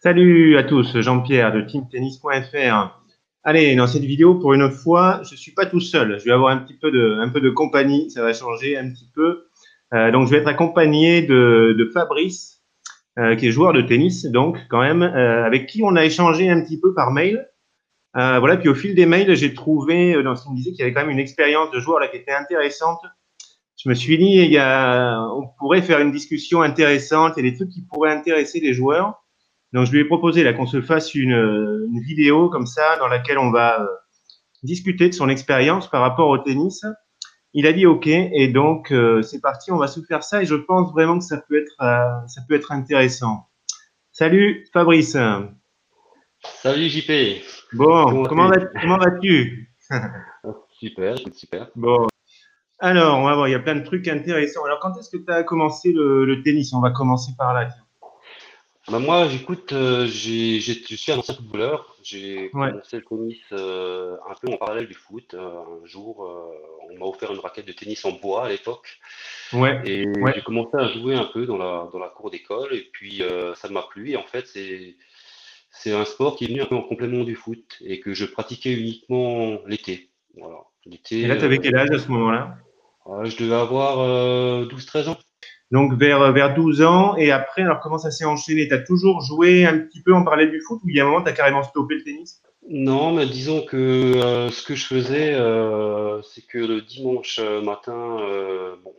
Salut à tous, Jean-Pierre de teamtennis.fr. Allez, dans cette vidéo, pour une fois, je suis pas tout seul. Je vais avoir un petit peu de, un peu de compagnie, ça va changer un petit peu. Euh, donc, je vais être accompagné de, de Fabrice, euh, qui est joueur de tennis, donc quand même, euh, avec qui on a échangé un petit peu par mail. Voilà, puis au fil des mails, j'ai trouvé dans ce qu'il me disait qu'il y avait quand même une expérience de joueur là qui était intéressante. Je me suis dit, il y a, on pourrait faire une discussion intéressante et des trucs qui pourraient intéresser les joueurs. Donc, je lui ai proposé là qu'on se fasse une, une, vidéo comme ça dans laquelle on va euh, discuter de son expérience par rapport au tennis. Il a dit OK et donc euh, c'est parti, on va se faire ça et je pense vraiment que ça peut être, euh, ça peut être intéressant. Salut Fabrice. Salut JP. Bon, comment, vas, comment vas-tu? Super, super. Bon. Alors, on va voir, il y a plein de trucs intéressants. Alors, quand est-ce que tu as commencé le, le, tennis? On va commencer par là. Tiens. Bah moi, j'écoute, euh, je suis un ancien footballeur. J'ai ouais. commencé le tennis euh, un peu en parallèle du foot. Euh, un jour, euh, on m'a offert une raquette de tennis en bois à l'époque. Ouais. Et ouais. j'ai commencé à jouer un peu dans la, dans la cour d'école. Et puis, euh, ça m'a plu. Et en fait, c'est, c'est un sport qui est venu un peu en complément du foot et que je pratiquais uniquement l'été. Voilà. Et là, tu avais quel âge à ce moment-là? Je devais avoir 12-13 ans. Donc vers, vers 12 ans, et après, alors comment ça s'est enchaîné? Tu as toujours joué un petit peu en parallèle du foot ou il y a un moment, tu as carrément stoppé le tennis? Non, mais disons que euh, ce que je faisais, euh, c'est que le dimanche matin, euh, bon,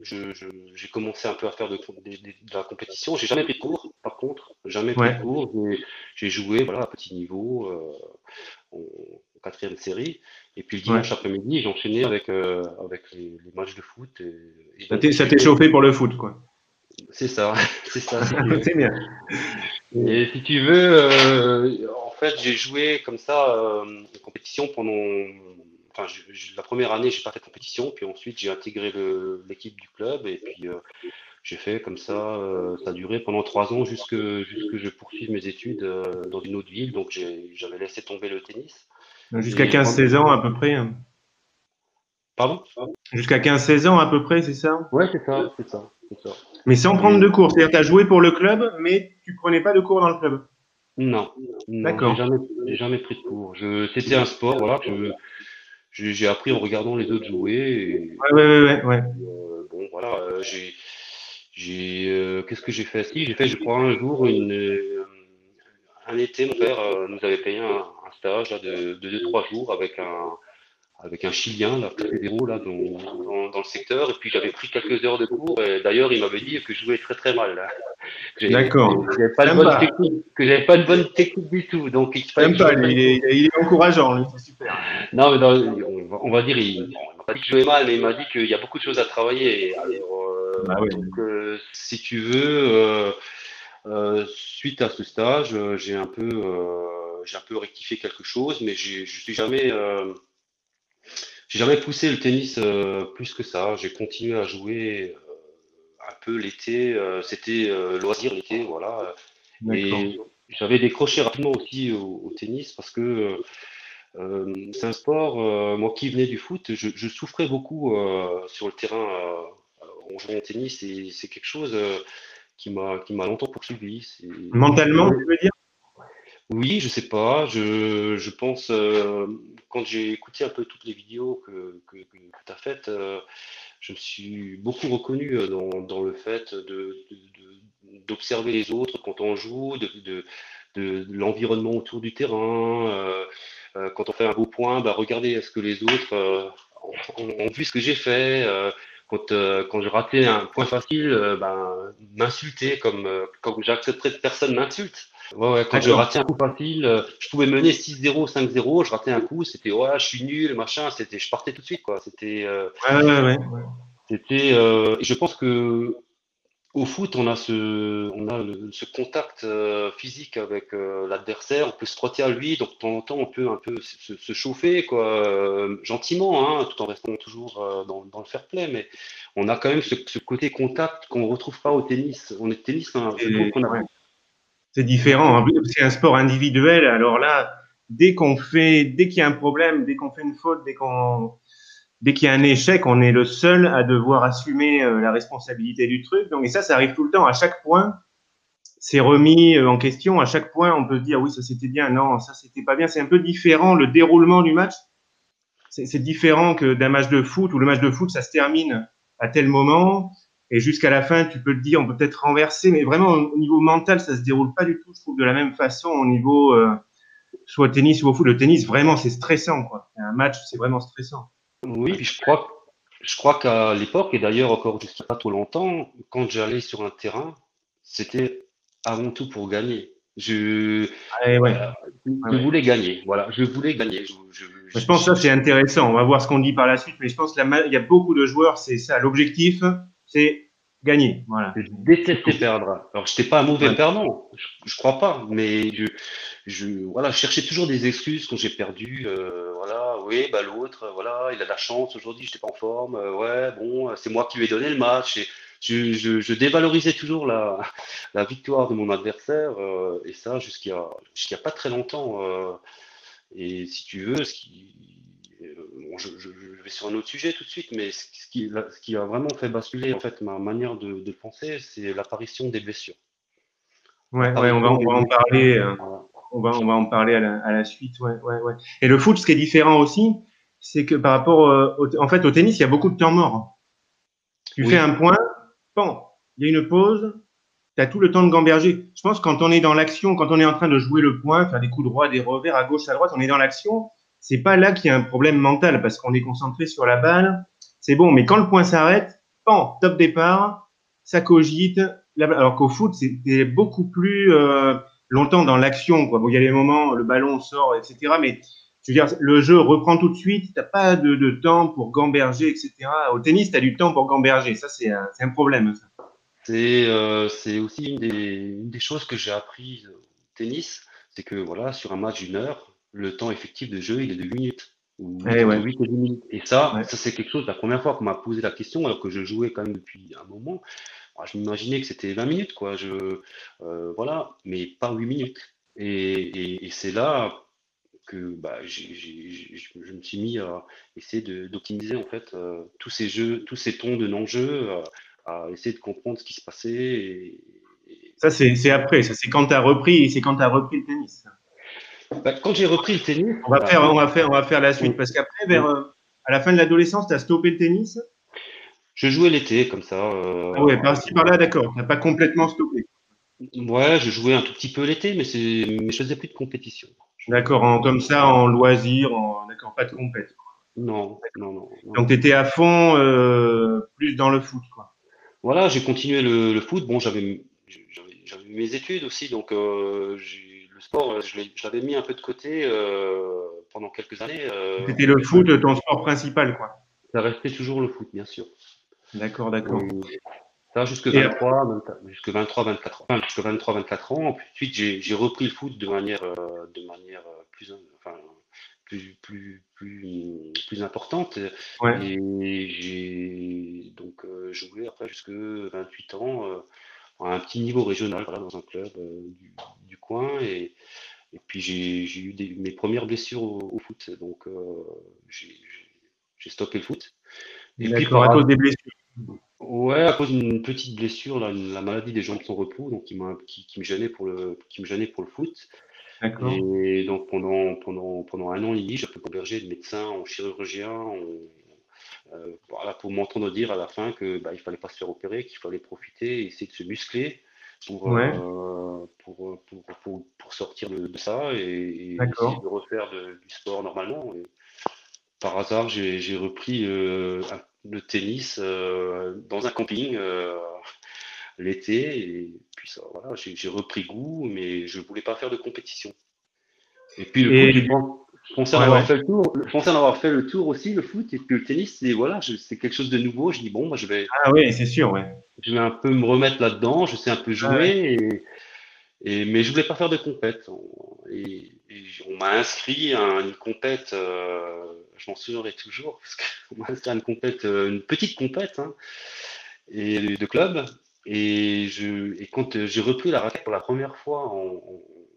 j'ai je, commencé un peu à faire de, de, de la compétition. J'ai jamais pris de cours, par contre, jamais pris Ouais. de cours. J'ai joué voilà, à petit niveau, quatrième série. Et puis le dimanche après-midi, j'enchaînais avec, euh, avec les, les matchs de foot. Et, et Ça t'est- chauffé pour le foot, quoi. C'est ça, c'est ça. C'est bien. Et si tu veux, euh, en fait, j'ai joué comme ça euh, en compétition pendant. Enfin, je- je- la première année, j'ai pas fait de compétition, puis ensuite j'ai intégré l'équipe du club, et puis euh, j'ai fait comme ça. euh, ça a duré pendant trois ans jusque jusque je poursuive mes études euh, dans une autre ville, donc j'avais laissé tomber le tennis. Jusqu'à Et 15-16 ans à peu près. hein. Pardon? Jusqu'à 15-16 ans à peu près, c'est ça? Ouais, c'est ça, c'est ça. Mais sans prendre de cours. C'est-à-dire que tu as joué pour le club, mais tu prenais pas de cours dans le club? Non, D'accord. j'ai jamais, jamais pris de cours. C'était un sport, voilà, que j'ai appris en regardant les autres jouer. Et, Ouais, ouais, ouais, ouais. ouais. euh, bon, voilà, euh, j'ai, j'ai, euh, qu'est-ce que j'ai fait? Si, j'ai fait, je crois, un jour, une, euh, un été, mon père euh, nous avait payé un, un stage là, de, de deux, trois jours avec un, avec un Chilien, là, là, dans, dans, dans le secteur. Et puis, j'avais pris quelques heures de cours. Et d'ailleurs, il m'avait dit que je jouais très, très mal, là. D'accord. que j'avais pas de bonne technique, que j'avais pas de bonne technique du tout. Donc, il fallait pas. Il est, il est encourageant, lui. C'est super. non, mais dans- on, va, on va dire, il, bon, il m'a pas dit que je jouais mal, mais il m'a dit qu'il y a beaucoup de choses à travailler. Alors, euh, Bah oui. donc, euh, si tu veux, euh, suite à ce stage, j'ai un peu, j'ai un peu rectifié quelque chose, mais je suis jamais, euh, j'ai jamais poussé le tennis euh, plus que ça. J'ai continué à jouer euh, un peu l'été. euh, C'était euh, loisir l'été, voilà. Et j'avais décroché rapidement aussi au, au tennis parce que euh, c'est un sport, euh, moi qui venais du foot, je, je souffrais beaucoup euh, sur le terrain euh, en jouant au tennis et c'est quelque chose euh, qui m'a longtemps poursuivi. Mentalement, tu veux dire? Oui, je sais pas, je, je pense, euh, quand j'ai écouté un peu toutes les vidéos que, que, que, tu as faites, euh, je me suis beaucoup reconnu euh, dans, dans le fait de, d'observer les autres quand on joue, de, de, de, l'environnement autour du terrain. quand on fait un beau point, bah, regardez est-ce que les autres ont, vu ce que j'ai fait. quand, quand je ratais un point facile, ben, m'insulter comme, comme j'accepterais que personne m'insulte. Ouais, ouais, quand je ratais un coup facile, euh, je pouvais mener 6-0, 5-0, je ratais un coup, c'était ouais, je suis nul, machin, c'était, je partais tout de suite, quoi. C'était, euh, Ouais, ouais, ouais. c'était, euh, je pense que au foot, on a ce, on a le- ce contact euh, physique avec euh, l'adversaire, on peut se frotter à lui, donc de temps en temps, on peut un peu se, se chauffer, quoi, euh, gentiment, hein, tout en restant toujours euh, dans, dans le fair play, mais on a quand même ce, ce côté contact qu'on retrouve pas au tennis. On est tennis, hein, je trouve qu'on a ouais. C'est différent. C'est un sport individuel. Alors là, dès qu'on fait, dès qu'il y a un problème, dès qu'on fait une faute, dès qu'on, dès qu'il y a un échec, on est le seul à devoir assumer euh, la responsabilité du truc. Donc, et ça, ça arrive tout le temps. À chaque point, c'est remis en question. À chaque point, on peut se dire oui, ça c'était bien, non, ça c'était pas bien. C'est un peu différent. Le déroulement du match, c'est différent que d'un match de foot où le match de foot, ça se termine à tel moment et jusqu'à la fin, tu peux te dire, on peut peut-être renverser, mais vraiment au niveau mental, ça se déroule pas du tout, je trouve, de la même façon au niveau euh, soit au tennis ou au foot. Le tennis, vraiment, c'est stressant, quoi. Un match, c'est vraiment stressant. Oui, je crois, je crois qu'à l'époque, et d'ailleurs encore jusqu'à pas trop longtemps, quand j'allais sur un terrain, c'était avant tout pour gagner. Je, je voulais gagner. Voilà, je voulais gagner. Je, je pense que ça, c'est intéressant. On va voir ce qu'on dit par la suite, mais je pense qu'il y a beaucoup de joueurs, c'est ça. L'objectif, c'est gagner. Voilà. Je détestais perdre. Alors, je n'étais pas un mauvais perdant, je, ne crois pas, mais je, je, voilà, cherchais toujours des excuses quand j'ai perdu. Euh, voilà, oui, bah l'autre, voilà, il a de la chance aujourd'hui, je n'étais pas en forme. Euh, ouais, bon, c'est moi qui lui ai donné le match. Et je, je, je dévalorisais toujours la, la, victoire de mon adversaire, euh, et ça jusqu'à jusqu'à pas très longtemps. Et si tu veux, ce qui, euh, je, je, vais sur un autre sujet tout de suite, mais ce qui, ce qui a vraiment fait basculer en fait ma manière de, de penser, c'est l'apparition des blessures. Ouais, ouais on, va, on va en parler. Euh, on, va, on va en parler à la, à la suite. Ouais, ouais, ouais. Et le foot, ce qui est différent aussi, c'est que par rapport au, en fait, au tennis, il y a beaucoup de temps mort. Tu fais un point, bon, il y a une pause, tu as tout le temps de gamberger. Je pense que quand on est dans l'action, quand on est en train de jouer le point, faire des coups droits, des revers à gauche, à droite, on est dans l'action c'est pas là qu'il y a un problème mental parce qu'on est concentré sur la balle. C'est bon, mais quand le point s'arrête, pan, top départ, ça cogite. Alors qu'au foot, c'était beaucoup plus euh, longtemps dans l'action. Bon, il y a les moments, le ballon sort, etc. Mais je veux dire, le jeu reprend tout de suite. T'as pas de, temps pour gamberger, etc. Au tennis, tu as du temps pour gamberger. Ça, c'est un, problème. C'est euh, aussi une des, une des, choses que j'ai appris au tennis. C'est que voilà, sur un match d'une heure, le temps effectif de jeu, il est de 8 minutes. Ou eh minutes. Et ça, ça c'est quelque chose, la première fois qu'on m'a posé la question, alors que je jouais quand même depuis un moment, bah, je m'imaginais que c'était 20 minutes, quoi. Je, euh, voilà, mais pas 8 minutes. Et, et, c'est là que bah, je me suis mis à essayer d'optimiser en fait euh, tous ces jeux, tous ces tons de non-jeu, euh, à, essayer de comprendre ce qui se passait. Et, ça, c'est après, ça c'est quand tu as repris, c'est quand tu as repris le tennis. Bah, quand j'ai repris le tennis. On va, faire, on, va faire, on va faire la suite. Parce qu'après, vers, euh, à la fin de l'adolescence, tu as stoppé le tennis? Je jouais l'été, comme ça. Euh, ah ouais, par-ci, par-là, d'accord. Tu n'as pas complètement stoppé. Ouais, je jouais un tout petit peu l'été, mais, mais je faisais plus de compétition. D'accord, comme ça, en loisir, en... d'accord, pas de compétition. Non, non, non, Donc, tu étais à fond euh, plus dans le foot, quoi. Voilà, j'ai continué le, le, foot. Bon, j'avais mes études aussi, donc j'ai sport, euh, je l'avais mis un peu de côté euh, pendant quelques années. Euh, C'était le foot, ton sport principal, quoi. Ça restait toujours le foot, bien sûr. D'accord, d'accord. Ça, jusque 23, jusque 23, 24 ans. Enfin, jusque 23, 24 ans. Ensuite, j'ai repris le foot de manière, de manière plus, enfin, plus, plus, plus, plus importante. Et j'ai donc joué après jusque 28 ans à un petit niveau régional dans un club euh, du, coin. Et, et puis j'ai eu des, mes premières blessures au, foot. Donc euh, j'ai stoppé le foot. Et puis, à cause des blessures Ouais, à cause d'une petite blessure, la, la maladie des jambes sans repos, donc qui, qui, qui, me gênait pour le, qui me gênait pour le foot. Et donc pendant, pendant, pendant un an et demi, j'ai fait converger de médecin en chirurgien, en, euh, voilà, pour m'entendre dire à la fin que bah, il fallait pas se faire opérer, qu'il fallait profiter et essayer de se muscler pour, euh, pour, pour, pour, pour, sortir de, ça et, essayer de refaire du sport normalement. par hasard, j'ai repris euh, le tennis dans un camping l'été et puis ça, voilà, j'ai repris goût, mais je voulais pas faire de compétition. Et puis le coup, je pensais en avoir fait le tour. En avoir fait le tour aussi, le foot, et puis le tennis, c'est voilà, c'est quelque chose de nouveau. Je dis bon, moi je vais. Ah oui, c'est sûr, ouais. Je vais un peu me remettre là-dedans. Je sais un peu jouer, et, et, mais je voulais pas faire de compète. Et, on m'a inscrit à une compète. Euh, je m'en souviendrai toujours parce qu'on m'a inscrit à une compète, euh, une petite compète, hein, et de club. Et je, et quand j'ai repris la raquette pour la première fois en,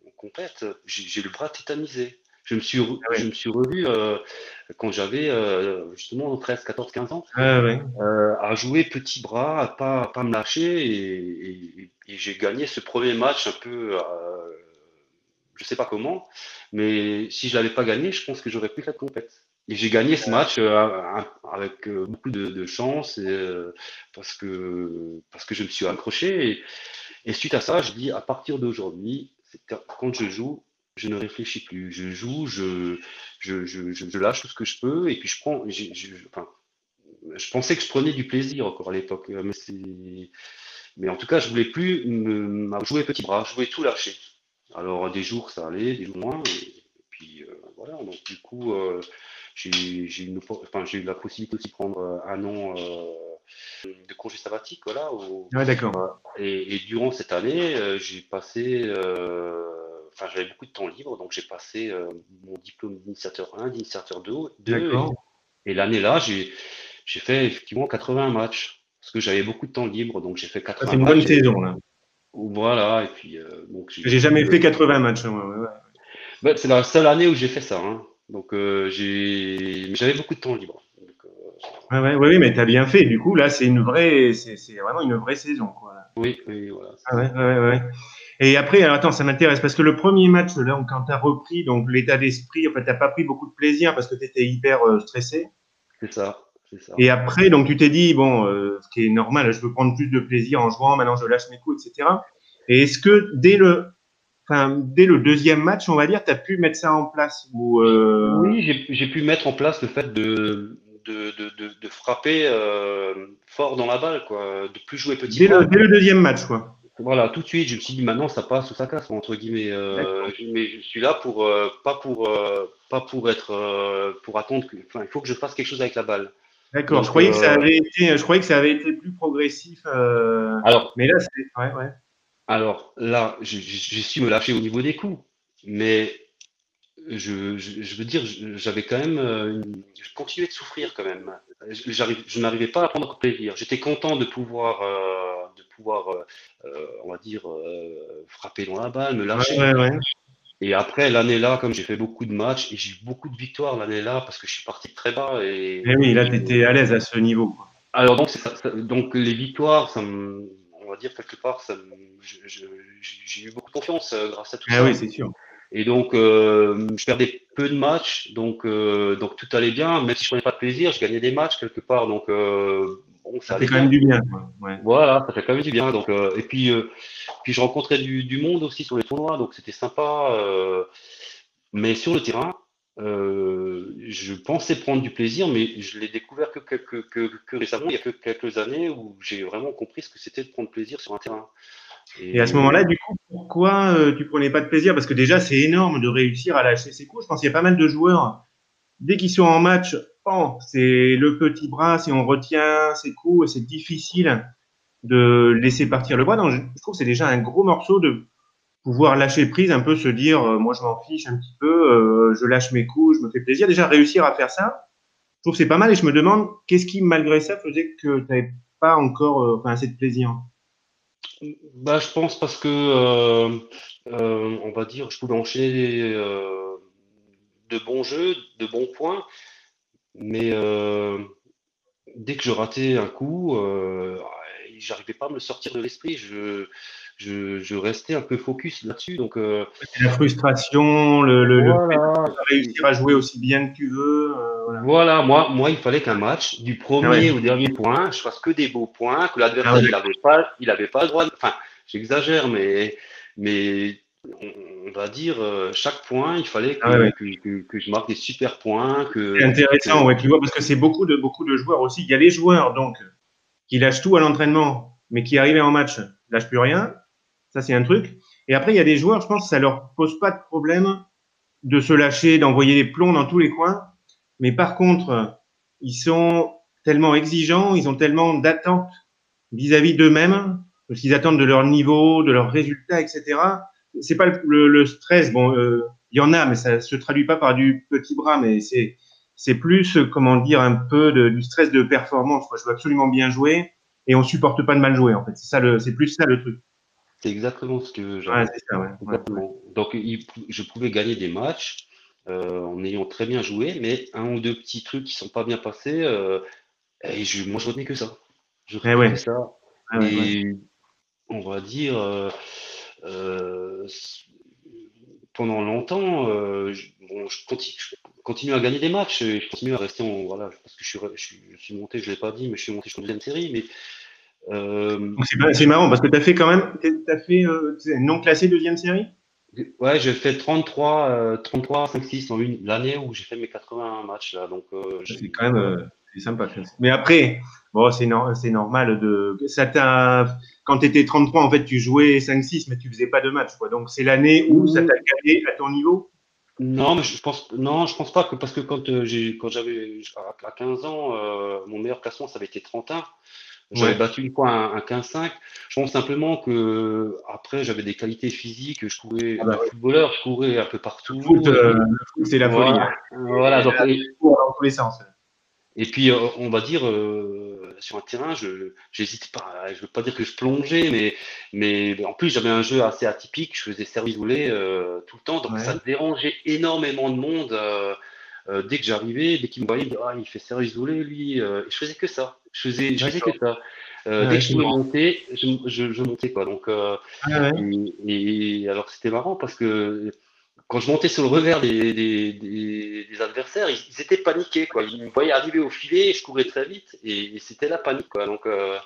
en compète, j'ai le bras tétanisé. Je me suis, Ah je me suis revu euh, quand j'avais euh, justement 13, 14, 15 ans Ah ouais. euh, à jouer petit bras, à pas, à pas me lâcher et, et- et j'ai gagné ce premier match un peu, je sais pas comment, mais si je l'avais pas gagné, je pense que j'aurais pu faire compète. Et j'ai gagné ce match avec beaucoup de, de chance et, parce que parce que je me suis accroché et, et suite à ça, je dis à partir d'aujourd'hui, quand je joue, je ne réfléchis plus. Je joue, je, je, je, je, je lâche tout ce que je peux et puis je prends. j'ai- enfin, je pensais que je prenais du plaisir encore à l'époque, euh, mais en tout cas, je voulais plus me, jouer petit bras, je voulais tout lâcher. Alors des jours ça allait, des jours moins, et, puis euh, voilà. Donc du coup, euh, j'ai enfin, eu la possibilité aussi de prendre euh, un an euh, de congé sabbatique, voilà. au- Ouais, d'accord. et, et durant cette année, j'ai passé, enfin j'avais beaucoup de temps libre, donc j'ai passé euh, mon diplôme d'initiateur 1, d'initiateur 2, 2 et, D'accord. et l'année là, j'ai fait effectivement 80 matchs parce que j'avais beaucoup de temps libre, donc j'ai fait Ça, 80 c'est une bonne saison, là. Voilà, et puis euh, donc j'ai jamais fait 80 matchs. ouais, ouais, ouais. Ouais, c'est la seule année où j'ai fait ça. hein. Donc euh, j'avais beaucoup de temps libre. Donc, euh, Ouais, ouais, ouais, ouais, mais t'as bien fait. Du coup, là, c'est une vraie, c'est c'est vraiment une vraie saison, quoi. oui, oui, voilà. Ah ouais, ouais, ouais. Et après, alors attends, ça m'intéresse parce que le premier match, là, quand t'as repris, donc l'état d'esprit, en fait, t'as pas pris beaucoup de plaisir parce que t'étais hyper euh, stressé. C'est ça. Et après, donc tu t'es dit, bon, euh, ce qui est normal, je veux prendre plus de plaisir en jouant, maintenant je lâche mes coups, etc. Et est-ce que dès le, enfin, dès le deuxième match, on va dire, t'as pu mettre ça en place ou euh... Oui, j'ai, pu mettre en place le fait de, de, de, de, de frapper euh, fort dans la balle, quoi, de plus jouer petit dès, le, dès le deuxième match, quoi. Voilà, tout de suite, je me suis dit maintenant ça passe ou ça casse entre guillemets. Euh, mais je suis là pour euh, pas pour euh, pas pour être pour attendre que, enfin, il faut que je fasse quelque chose avec la balle. D'accord. Je croyais que ça avait été, je croyais que ça avait été plus progressif. Alors, Mais là, c'est, ouais, ouais. Alors là, j'ai su me lâcher au niveau des coups, mais je, je, je veux dire, j'avais quand même, une- je continuais de souffrir quand même. Je, n'arrivais pas à prendre plaisir. J'étais content de pouvoir, pouvoir, euh, euh, on va dire, euh, frapper dans la balle, me lâcher. Ouais, ouais, ouais. Et après l'année-là, comme j'ai fait beaucoup de matchs et j'ai eu beaucoup de victoires l'année-là parce que je suis parti de très bas et, Et Eh oui, là, t'étais à l'aise à ce niveau. alors donc, c'est ça- ça- donc les victoires, ça me, on va dire quelque part, j'ai eu beaucoup de confiance grâce à tout Ah ça. oui, c'est sûr. Et donc, euh, je perdais peu de matchs, donc, euh, donc tout allait bien. Même si je prenais pas de plaisir, je gagnais des matchs quelque part. Donc, euh, bon, ça fait quand même du bien. Ouais. Voilà, ça fait quand même du bien. Donc, euh, et puis, euh, puis je rencontrais du, du monde aussi sur les tournois, donc c'était sympa. euh, mais sur le terrain, euh, je pensais prendre du plaisir, mais je l'ai découvert que, que, que, récemment, il y a que quelques années où j'ai vraiment compris ce que c'était de prendre plaisir sur un terrain. Et à ce moment-là, du coup, pourquoi tu prenais pas de plaisir? Parce que déjà, c'est énorme de réussir à lâcher ses coups. Je pense qu'il y a pas mal de joueurs, dès qu'ils sont en match, oh, c'est le petit bras, si on retient ses coups, c'est difficile de laisser partir le bras. Donc, je trouve que c'est déjà un gros morceau de pouvoir lâcher prise, un peu se dire, euh, moi je m'en fiche un petit peu, euh, je lâche mes coups, je me fais plaisir. Déjà, réussir à faire ça, je trouve que c'est pas mal et je me demande qu'est-ce qui, malgré ça, faisait que tu n'avais pas encore euh, assez de plaisir. Bah, je pense parce que, on va dire, je pouvais enchaîner de bons jeux, de bons points, mais euh, dès que je ratais un coup, euh, j'arrivais pas à me le sortir de l'esprit. Je, je, je restais un peu focus là-dessus. Donc, euh, La frustration, le, le, le fait voilà. de pas réussir à jouer aussi bien que tu veux. euh, voilà. Voilà, moi, moi, il fallait qu'un match, du premier ouais. au dernier point, je fasse que des beaux points, que l'adversaire, Ah ouais, il avait pas, il avait pas le droit, de- enfin, j'exagère, mais, mais, on, va dire, euh, chaque point, il fallait que, Ah ouais. que, que, que je marque des super points, que, C'est intéressant, ouais, tu vois, parce que c'est beaucoup de, beaucoup de joueurs aussi. Il y a les joueurs, donc, qui lâchent tout à l'entraînement, mais qui arrivent en match, lâchent plus rien. Ça, c'est un truc. Et après, il y a des joueurs, je pense que ça leur pose pas de problème de se lâcher, d'envoyer des plombs dans tous les coins. Mais par contre, ils sont tellement exigeants, ils ont tellement d'attentes vis-à-vis d'eux-mêmes, parce qu'ils attendent de leur niveau, de leurs résultats, etc. C'est pas le, le- le stress. Bon, euh, il y en a, mais ça se traduit pas par du petit bras, mais c'est c'est plus, euh, comment dire, un peu de, du stress de performance. quoi. Je veux absolument bien jouer et on supporte pas de mal jouer. En fait, c'est ça le, c'est plus ça le truc. c'est exactement ce que j'avais. Ouais, c'est ça. Ouais. Ouais. Exactement. Donc, il je pouvais gagner des matchs, en ayant très bien joué, mais un ou deux petits trucs qui sont pas bien passés, et je, moi je retenais que ça. Je eh retenais que ça. Ah et on va dire, pendant longtemps, je, bon, je, continue, à gagner des matchs, et je continue à rester en. Voilà, parce que je suis, je suis, monté, je ne l'ai pas dit, mais je suis monté sur une deuxième série. Mais, euh, c'est marrant parce que tu as fait quand même. Tu as fait euh, non classé deuxième série? Ouais, j'ai fait 33, 33, 5, 6 en une l'année où j'ai fait mes 81 matchs. là. Donc, euh, c'est quand même sympa. Mais après, bon, c'est normal de. Ça quand tu étais 33, en fait, tu jouais 5-6, mais tu faisais pas de match. Quoi. Donc, c'est l'année où ça t'a calé à ton niveau? Non, mais je pense, non, je pense pas que parce que quand euh, j'ai, quand j'avais à 15 ans, euh, mon meilleur classement ça avait été 31. J'avais battu une fois un, 15-5. Je pense simplement que après j'avais des qualités physiques. Je courais, ah bah footballeur, je courais un peu partout. Euh, c'est la folie. Voilà, donc, dans tous les sens. Et puis, euh, on va dire, euh, sur un terrain, je n'hésite pas, je veux pas dire que je plongeais, mais, mais en plus, j'avais un jeu assez atypique, je faisais service volé euh, tout le temps, donc ça dérangeait énormément de monde. dès que j'arrivais, dès qu'il me voyait, ah, il fait service volé, lui, je faisais que ça. Je faisais, je faisais que ça. dès que je pouvais monter, je, je, montais quoi. Donc, ah et, alors c'était marrant parce que quand je montais sur le revers des, des, adversaires, ils, étaient paniqués. Quoi. Ils me voyaient arriver au filet, je courais très vite et, c'était la panique. Quoi. Donc, euh,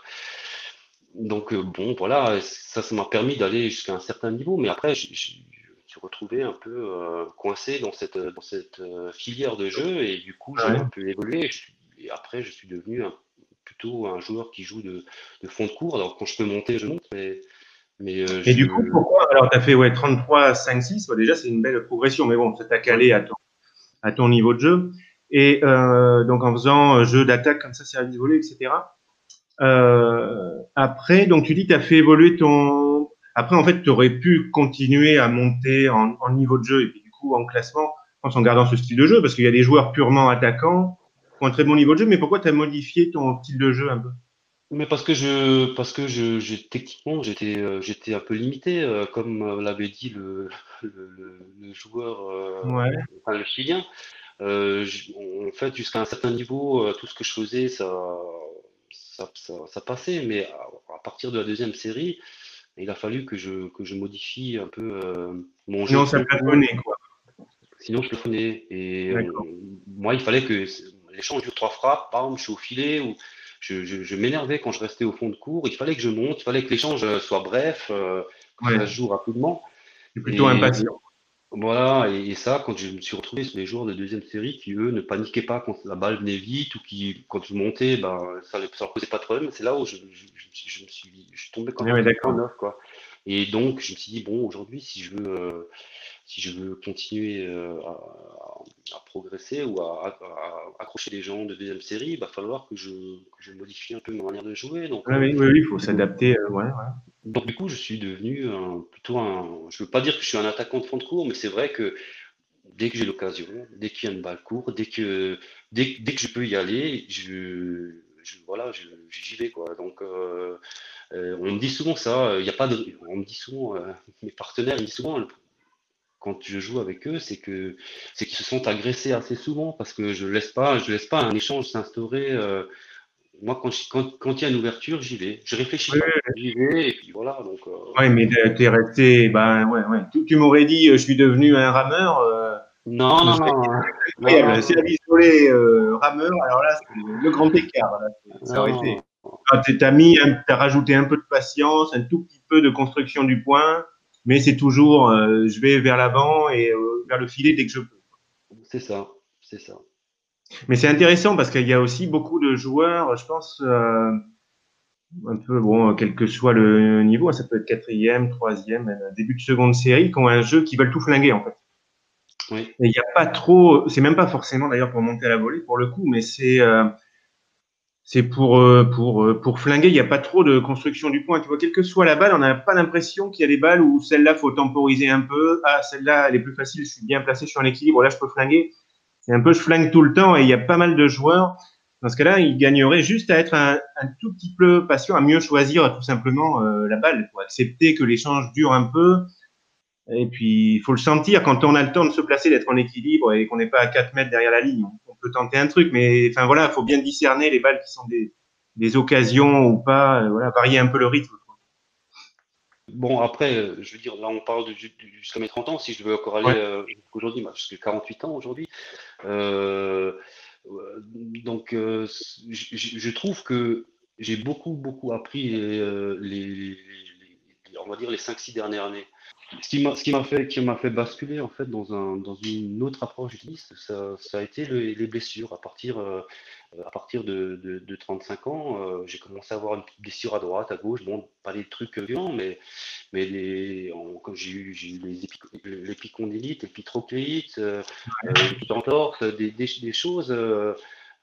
donc euh, bon, voilà, ça, ça m'a permis d'aller jusqu'à un certain niveau. Mais après, je, me suis retrouvé un peu euh, coincé dans cette, dans cette filière de jeu et du coup, j'ai un peu évolué. Et après, je suis devenu plutôt un joueur qui joue de, de, fond de cours. Alors, quand je peux monter, je monte. Mais euh, et du coup, pourquoi Alors, tu as fait ouais, 33, 5, 6. déjà, c'est une belle progression, mais bon, ça t'a calé à ton, à ton niveau de jeu. Et euh, donc, en faisant euh, jeu d'attaque comme ça, service volé, etc. Euh, après, donc, tu dis que tu as fait évoluer ton. Après, en fait, tu aurais pu continuer à monter en, en, niveau de jeu et puis, du coup, en classement, je pense, en gardant ce style de jeu, parce qu'il y a des joueurs purement attaquants qui ont un très bon niveau de jeu. Mais pourquoi tu as modifié ton style de jeu un peu? Mais parce que je, parce que je, techniquement, j'étais, euh, j'étais un peu limité, euh, comme euh, l'avait dit le, le, le, joueur, enfin le Chilien. en fait, jusqu'à un certain niveau, tout ce que je faisais, ça, ça, ça, passait. Mais à, partir de la deuxième série, il a fallu que je, que je modifie un peu mon jeu. Sinon, ça plafonnait, quoi. Sinon, je plafonnais. Et moi, il fallait que l'échange dure trois frappes, par exemple, je suis au filet ou je, m'énervais quand je restais au fond de cours. Il fallait que je monte, il fallait que l'échange soit bref, euh, que ça se joue rapidement. C'est plutôt impatient. Voilà, et, ça, quand je me suis retrouvé sur les joueurs de deuxième série qui, eux, ne paniquaient pas quand la balle venait vite ou qui, quand je montais, ben, ça ne leur posait pas de problème. C'est là où je, me suis, je suis tombé quand même en neuf. Quoi. Et donc, je me suis dit, bon, aujourd'hui, si je veux. Euh, si je veux continuer euh, à, progresser ou à, accrocher les gens de deuxième série, il va falloir que je, modifie un peu ma manière de jouer. Donc, oui, oui, il faut s'adapter. Euh, donc, du coup, je suis devenu plutôt un. Je ne veux pas dire que je suis un attaquant de fond de cours, mais c'est vrai que dès que j'ai l'occasion, dès qu'il y a une balle courte, dès que, dès, que je peux y aller, je, voilà, j'y vais. Quoi. Donc, euh, on me dit souvent ça. Il y a pas de, on me dit souvent, mes partenaires me disent souvent, quand je joue avec eux, c'est que c'est qu'ils se sont agressés assez souvent parce que je laisse pas, je laisse pas un échange s'instaurer. Euh, moi, quand, quand, quand, il y a une ouverture, j'y vais. Je réfléchis pas, j'y vais et puis voilà. Donc. Euh, oui, mais tu es resté, ben ouais, ouais. Tu, m'aurais dit, euh, je suis devenu un rameur. non, non, non. Incroyable. Service volé rameur. Alors là, c'est le grand écart. ça aurait été. Tu as mis, as rajouté un peu de patience, un tout petit peu de construction du point mais c'est toujours, euh, je vais vers l'avant et euh, vers le filet dès que je peux. C'est ça, c'est ça. Mais c'est intéressant parce qu'il y a aussi beaucoup de joueurs, je pense, euh, un peu, bon, quel que soit le niveau, ça peut être quatrième, troisième, début de seconde série, qui ont un jeu qui veulent tout flinguer en fait. Oui. Et il n'y a pas trop, c'est même pas forcément d'ailleurs pour monter à la volée pour le coup, mais c'est c'est pour, euh, pour, euh, pour flinguer. Il n'y a pas trop de construction du point. Tu vois, quelle que soit la balle, on n'a pas l'impression qu'il y a des balles où celle-là, faut temporiser un peu. Ah, celle-là, elle est plus facile, je suis bien placé, sur un équilibre. Là, je peux flinguer. C'est un peu, je flingue tout le temps et il y a pas mal de joueurs. Dans ce cas-là, ils gagneraient juste à être un, un, tout petit peu patient, à mieux choisir tout simplement euh, la balle, pour accepter que l'échange dure un peu. Et puis, il faut le sentir quand on a le temps de se placer, d'être en équilibre et qu'on n'est pas à 4 mètres derrière la ligne. Peut tenter un truc, mais enfin voilà, il faut bien discerner les balles qui sont des, des occasions ou pas. Euh, voilà, varier un peu le rythme. Bon, après, euh, je veux dire, là, on parle jusqu'à mes 30 ans, si je veux encore aller euh, aujourd'hui, jusqu'à 48 ans aujourd'hui. Euh, donc, je, trouve que j'ai beaucoup, beaucoup appris les, on va dire, les 5-6 dernières années. Ce qui m'a, ce qui m'a fait, qui m'a fait basculer en fait dans un, dans une autre approche ça, ça a été les blessures. À partir, à partir de, de, 35 ans, euh, j'ai commencé à avoir une petite blessure à droite, à gauche. Bon, pas des trucs violents, mais, mais les, comme j'ai eu, j'ai eu l'épicondylite, l'épitrocléite, euh, euh des, des, des, choses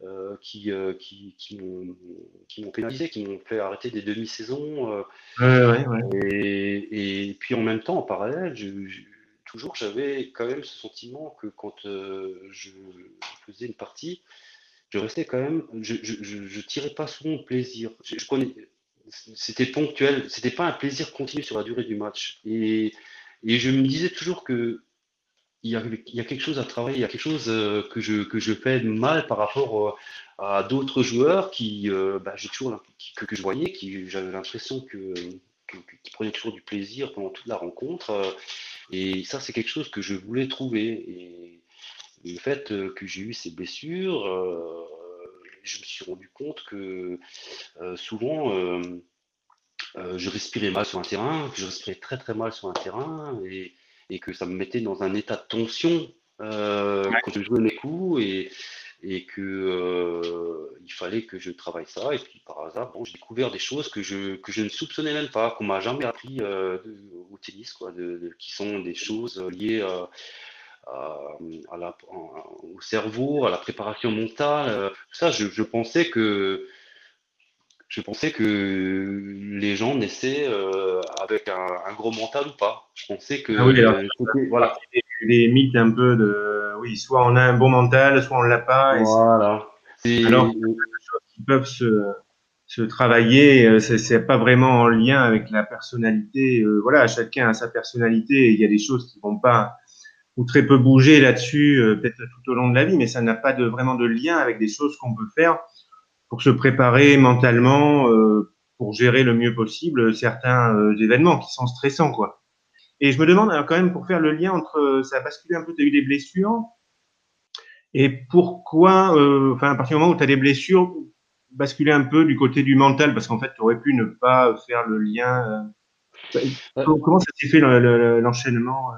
euh, qui, qui, qui, m'ont, pénalisé, qui m'ont fait arrêter des demi-saisons. Ouais, ouais, ouais. Et, et, puis en même temps, en parallèle, je, toujours j'avais quand même ce sentiment que quand je faisais une partie, je restais quand même, je, je, tirais pas souvent plaisir. Je, c'était ponctuel, c'était pas un plaisir continu sur la durée du match. Et, et je me disais toujours que il y, a, quelque chose à travailler, il y a quelque chose euh, que, je, que je fais mal par rapport euh, à d'autres joueurs qui, euh, bah, toujours que, que, je voyais, qui j'avais l'impression que, qui prenaient toujours du plaisir pendant toute la rencontre. et ça, c'est quelque chose que je voulais trouver. Et, le fait euh, que j'ai eu ces blessures, euh, je me suis rendu compte que euh, souvent, je respirais mal sur un terrain, que je respirais très très mal sur un terrain et, que ça me mettait dans un état de tension quand je jouais mes coups et, et que il fallait que je travaille ça. Et puis par hasard, bon, j'ai découvert des choses que je, que je ne soupçonnais même pas, qu'on m'a jamais appris au tennis, quoi, de, qui sont des choses liées à à la, au cerveau, à la préparation mentale. Euh, ça, je, je, pensais que je pensais que les gens naissaient euh, avec un, un, gros mental ou pas. Je pensais que ah oui, alors, voilà. des, mythes un peu de oui, soit on a un bon mental, soit on l'a pas. voilà. Alors, des choses qui peuvent se, se travailler, euh, c'est pas vraiment en lien avec la personnalité. voilà, chacun a sa personnalité. Et il y a des choses qui vont pas ou très peu bouger là-dessus, euh, peut-être tout au long de la vie, mais ça n'a pas de, vraiment de lien avec des choses qu'on peut faire pour se préparer mentalement, euh, pour gérer le mieux possible certains euh, événements qui sont stressants, quoi. Et je me demande alors, quand même pour faire le lien entre ça a basculé un peu, tu as eu des blessures, et pourquoi, enfin à partir du moment où tu as des blessures, basculer un peu du côté du mental, parce qu'en fait tu aurais pu ne pas faire le lien. comment ça s'est fait l'enchaînement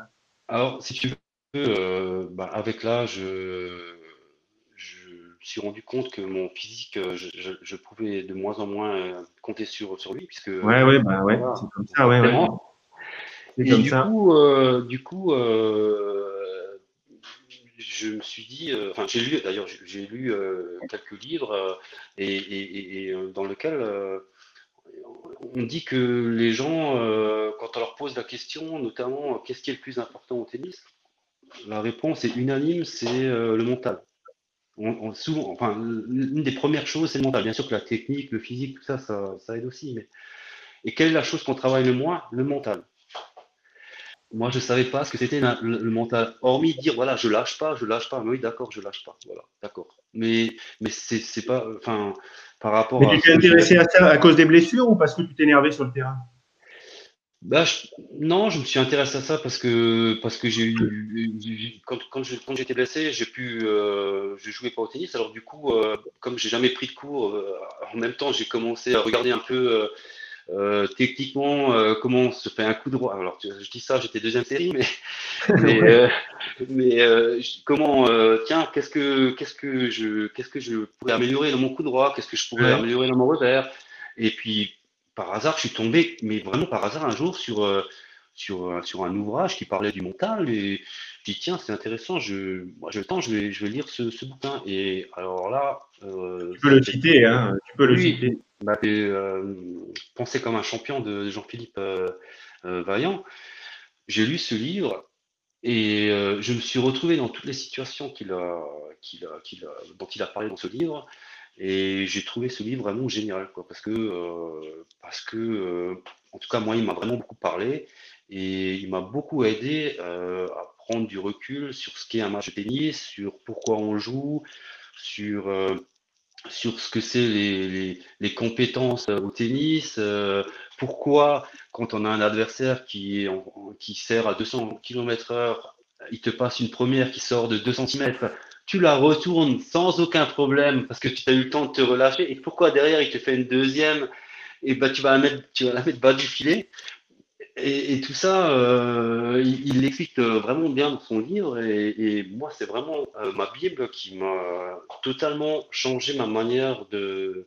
Alors, si tu veux, euh, bah, avec l'âge, je, suis rendu compte que mon physique, euh, je, pouvais de moins en moins euh, compter sur, sur lui, puisque Ouais, ouais, bah ouais, c'est comme ça, ouais, ouais. Et du, coup, du coup, je me suis dit, enfin, j'ai lu, d'ailleurs, j'ai lu quelques livres et, dans lequel on dit que les gens, quand on leur pose la question, notamment, qu'est-ce qui est le plus important au tennis, la réponse est unanime, c'est euh, le mental. On, souvent, enfin, une des premières choses, c'est le mental. Bien sûr que la technique, le physique, tout ça, ça, aide aussi. Mais... Et quelle est la chose qu'on travaille le moins? Le mental. Moi, je ne savais pas ce que c'était le, mental, hormis dire, voilà, je lâche pas, je lâche pas. Mais oui, d'accord, je lâche pas. Voilà, d'accord. Mais, mais c'est pas, enfin, par rapport mais tu t'es intéressé à ça à cause des blessures ou parce que tu t'es énervé sur le terrain? Bah, non, je me suis intéressé à ça parce que parce que j'ai eu quand, quand, quand j'étais blessé, j'ai pu euh, je jouais pas au tennis. Alors du coup, euh, comme j'ai jamais pris de cours, euh, en même temps j'ai commencé à regarder un peu euh, techniquement comment se fait un coup droit. Alors je dis ça, j'étais deuxième série, mais mais, mais comment tiens qu'est-ce que qu'est-ce que je qu'est-ce que je pourrais améliorer dans mon coup droit, qu'est-ce que je pourrais améliorer dans mon revers? Et puis par hasard, je suis tombé, mais vraiment par hasard, un jour sur, euh, sur, euh, sur un ouvrage qui parlait du mental et je dis tiens, c'est intéressant, je, moi temps, je vais, je vais lire ce, ce bouquin. Et alors là. Euh, tu peux le citer, hein, tu peux le citer. Bah, penser comme un champion de Jean-Philippe Vaillant. J'ai lu ce livre et je me suis retrouvé dans toutes les situations qu'il a, qu'il a, qu'il a, dont il a parlé dans ce livre. Et j'ai trouvé ce livre vraiment génial, quoi, parce que, euh, parce que euh, en tout cas, moi, il m'a vraiment beaucoup parlé. Et il m'a beaucoup aidé à prendre du recul sur ce qu'est un match de tennis, sur pourquoi on joue, sur sur ce que c'est les, les, compétences au tennis, pourquoi quand on a un adversaire qui, qui sert à 200 km/h, il te passe une première qui sort de 2 cm, tu la retournes sans aucun problème parce que tu as eu le temps de te relâcher, et pourquoi derrière il te fait une deuxième, et bah, tu, vas la mettre, tu vas la mettre bas du filet? Et, tout ça, euh, il l'explique vraiment bien dans son livre. Et, moi, c'est vraiment euh, ma Bible qui m'a totalement changé ma manière de,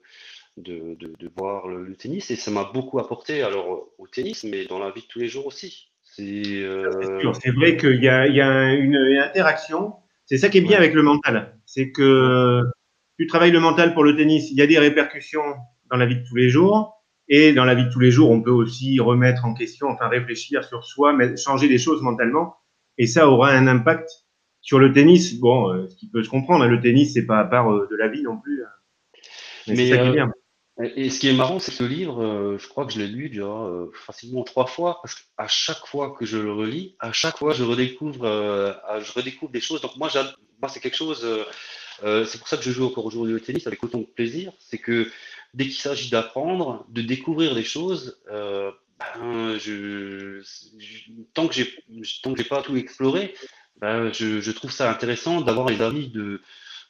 de, de, voir le, tennis. Et ça m'a beaucoup apporté, alors au tennis, mais dans la vie de tous les jours aussi. C'est euh... vrai qu'il y a, il y a une, interaction. C'est ça qui est bien avec le mental. C'est que tu travailles le mental pour le tennis. Il y a des répercussions dans la vie de tous les jours. Et dans la vie de tous les jours, on peut aussi remettre en question, enfin réfléchir sur soi, mais changer des choses mentalement. Et ça aura un impact sur le tennis. Bon, euh, ce qui peut se comprendre, hein, le tennis, c'est pas à part euh, de la vie non plus. Hein. Mais, c'est ça qui est euh, bien. Et ce qui est marrant, c'est que ce livre, je crois que je l'ai lu déjà facilement trois fois, parce qu'à chaque fois que je le relis, à chaque fois, je redécouvre, je redécouvre des choses. Donc moi, c'est quelque chose. c'est pour ça que je joue encore aujourd'hui au tennis avec autant de plaisir. C'est que dès qu'il s'agit d'apprendre, de découvrir des choses, euh, ben, tant que j'ai tant que j'ai pas tout exploré, ben, je, je, trouve ça intéressant d'avoir les avis de,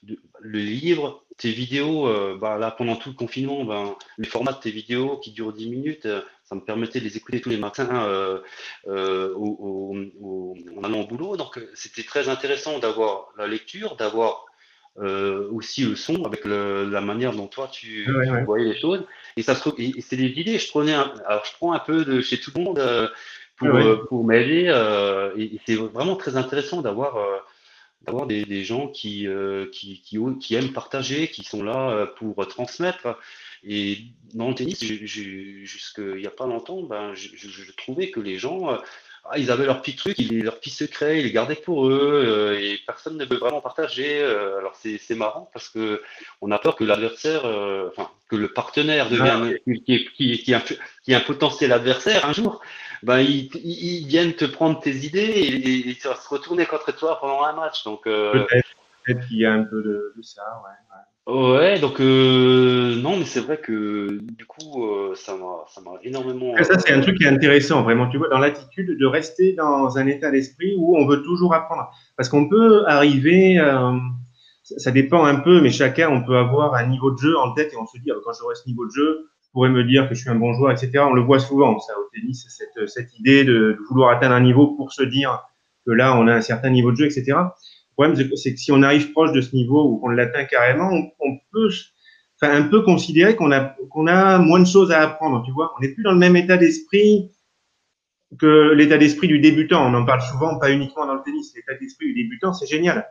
de, le livre, tes vidéos. Euh, ben, là pendant tout le confinement, ben, les formats de tes vidéos qui durent 10 minutes, euh, ça me permettait de les écouter tous les matins euh, euh, au, au, en allant au boulot. Donc c'était très intéressant d'avoir la lecture, d'avoir aussi le son avec la manière dont toi tu, voyais les choses. Et ça c'est des idées. Je prenais, alors je prends un peu de chez tout le monde pour, pour m'aider. et, c'est vraiment très intéressant d'avoir d'avoir des, des, gens qui, qui, qui, qui, aiment partager, qui sont là pour transmettre. Et dans le tennis, jusqu'il n'y a pas longtemps, ben, je, je, trouvais que les gens ah, ils avaient leur petit truc, leur petit secret, ils les gardaient pour eux euh, et personne ne veut vraiment partager. Euh, alors c'est marrant parce que on a peur que l'adversaire, euh, enfin que le partenaire devienne ah, qui, qui, qui, est un, potentiel adversaire un jour, ben ils, ils, viennent te prendre tes idées et, et, se retourner contre toi pendant un match. Donc peut-être qu'il y a un peu de, ça, ouais. Ouais, donc euh, non, mais c'est vrai que du coup, euh, ça m'a, ça m'a énormément. ça, c'est un truc qui est intéressant, vraiment. Tu vois, dans l'attitude de rester dans un état d'esprit où on veut toujours apprendre, parce qu'on peut arriver, euh, ça dépend un peu, mais chacun, on peut avoir un niveau de jeu en tête et on se dit, quand j'aurai ce niveau de jeu, je pourrais me dire que je suis un bon joueur, etc. On le voit souvent, ça au tennis, cette, cette idée de, de vouloir atteindre un niveau pour se dire que là, on a un certain niveau de jeu, etc problème, c'est que si on arrive proche de ce niveau ou qu'on l'atteint carrément, on, peut enfin, un peu considérer qu'on a, qu'on a moins de choses à apprendre, tu vois. On n'est plus dans le même état d'esprit que l'état d'esprit du débutant. On en parle souvent, pas uniquement dans le tennis. L'état d'esprit du débutant, c'est génial.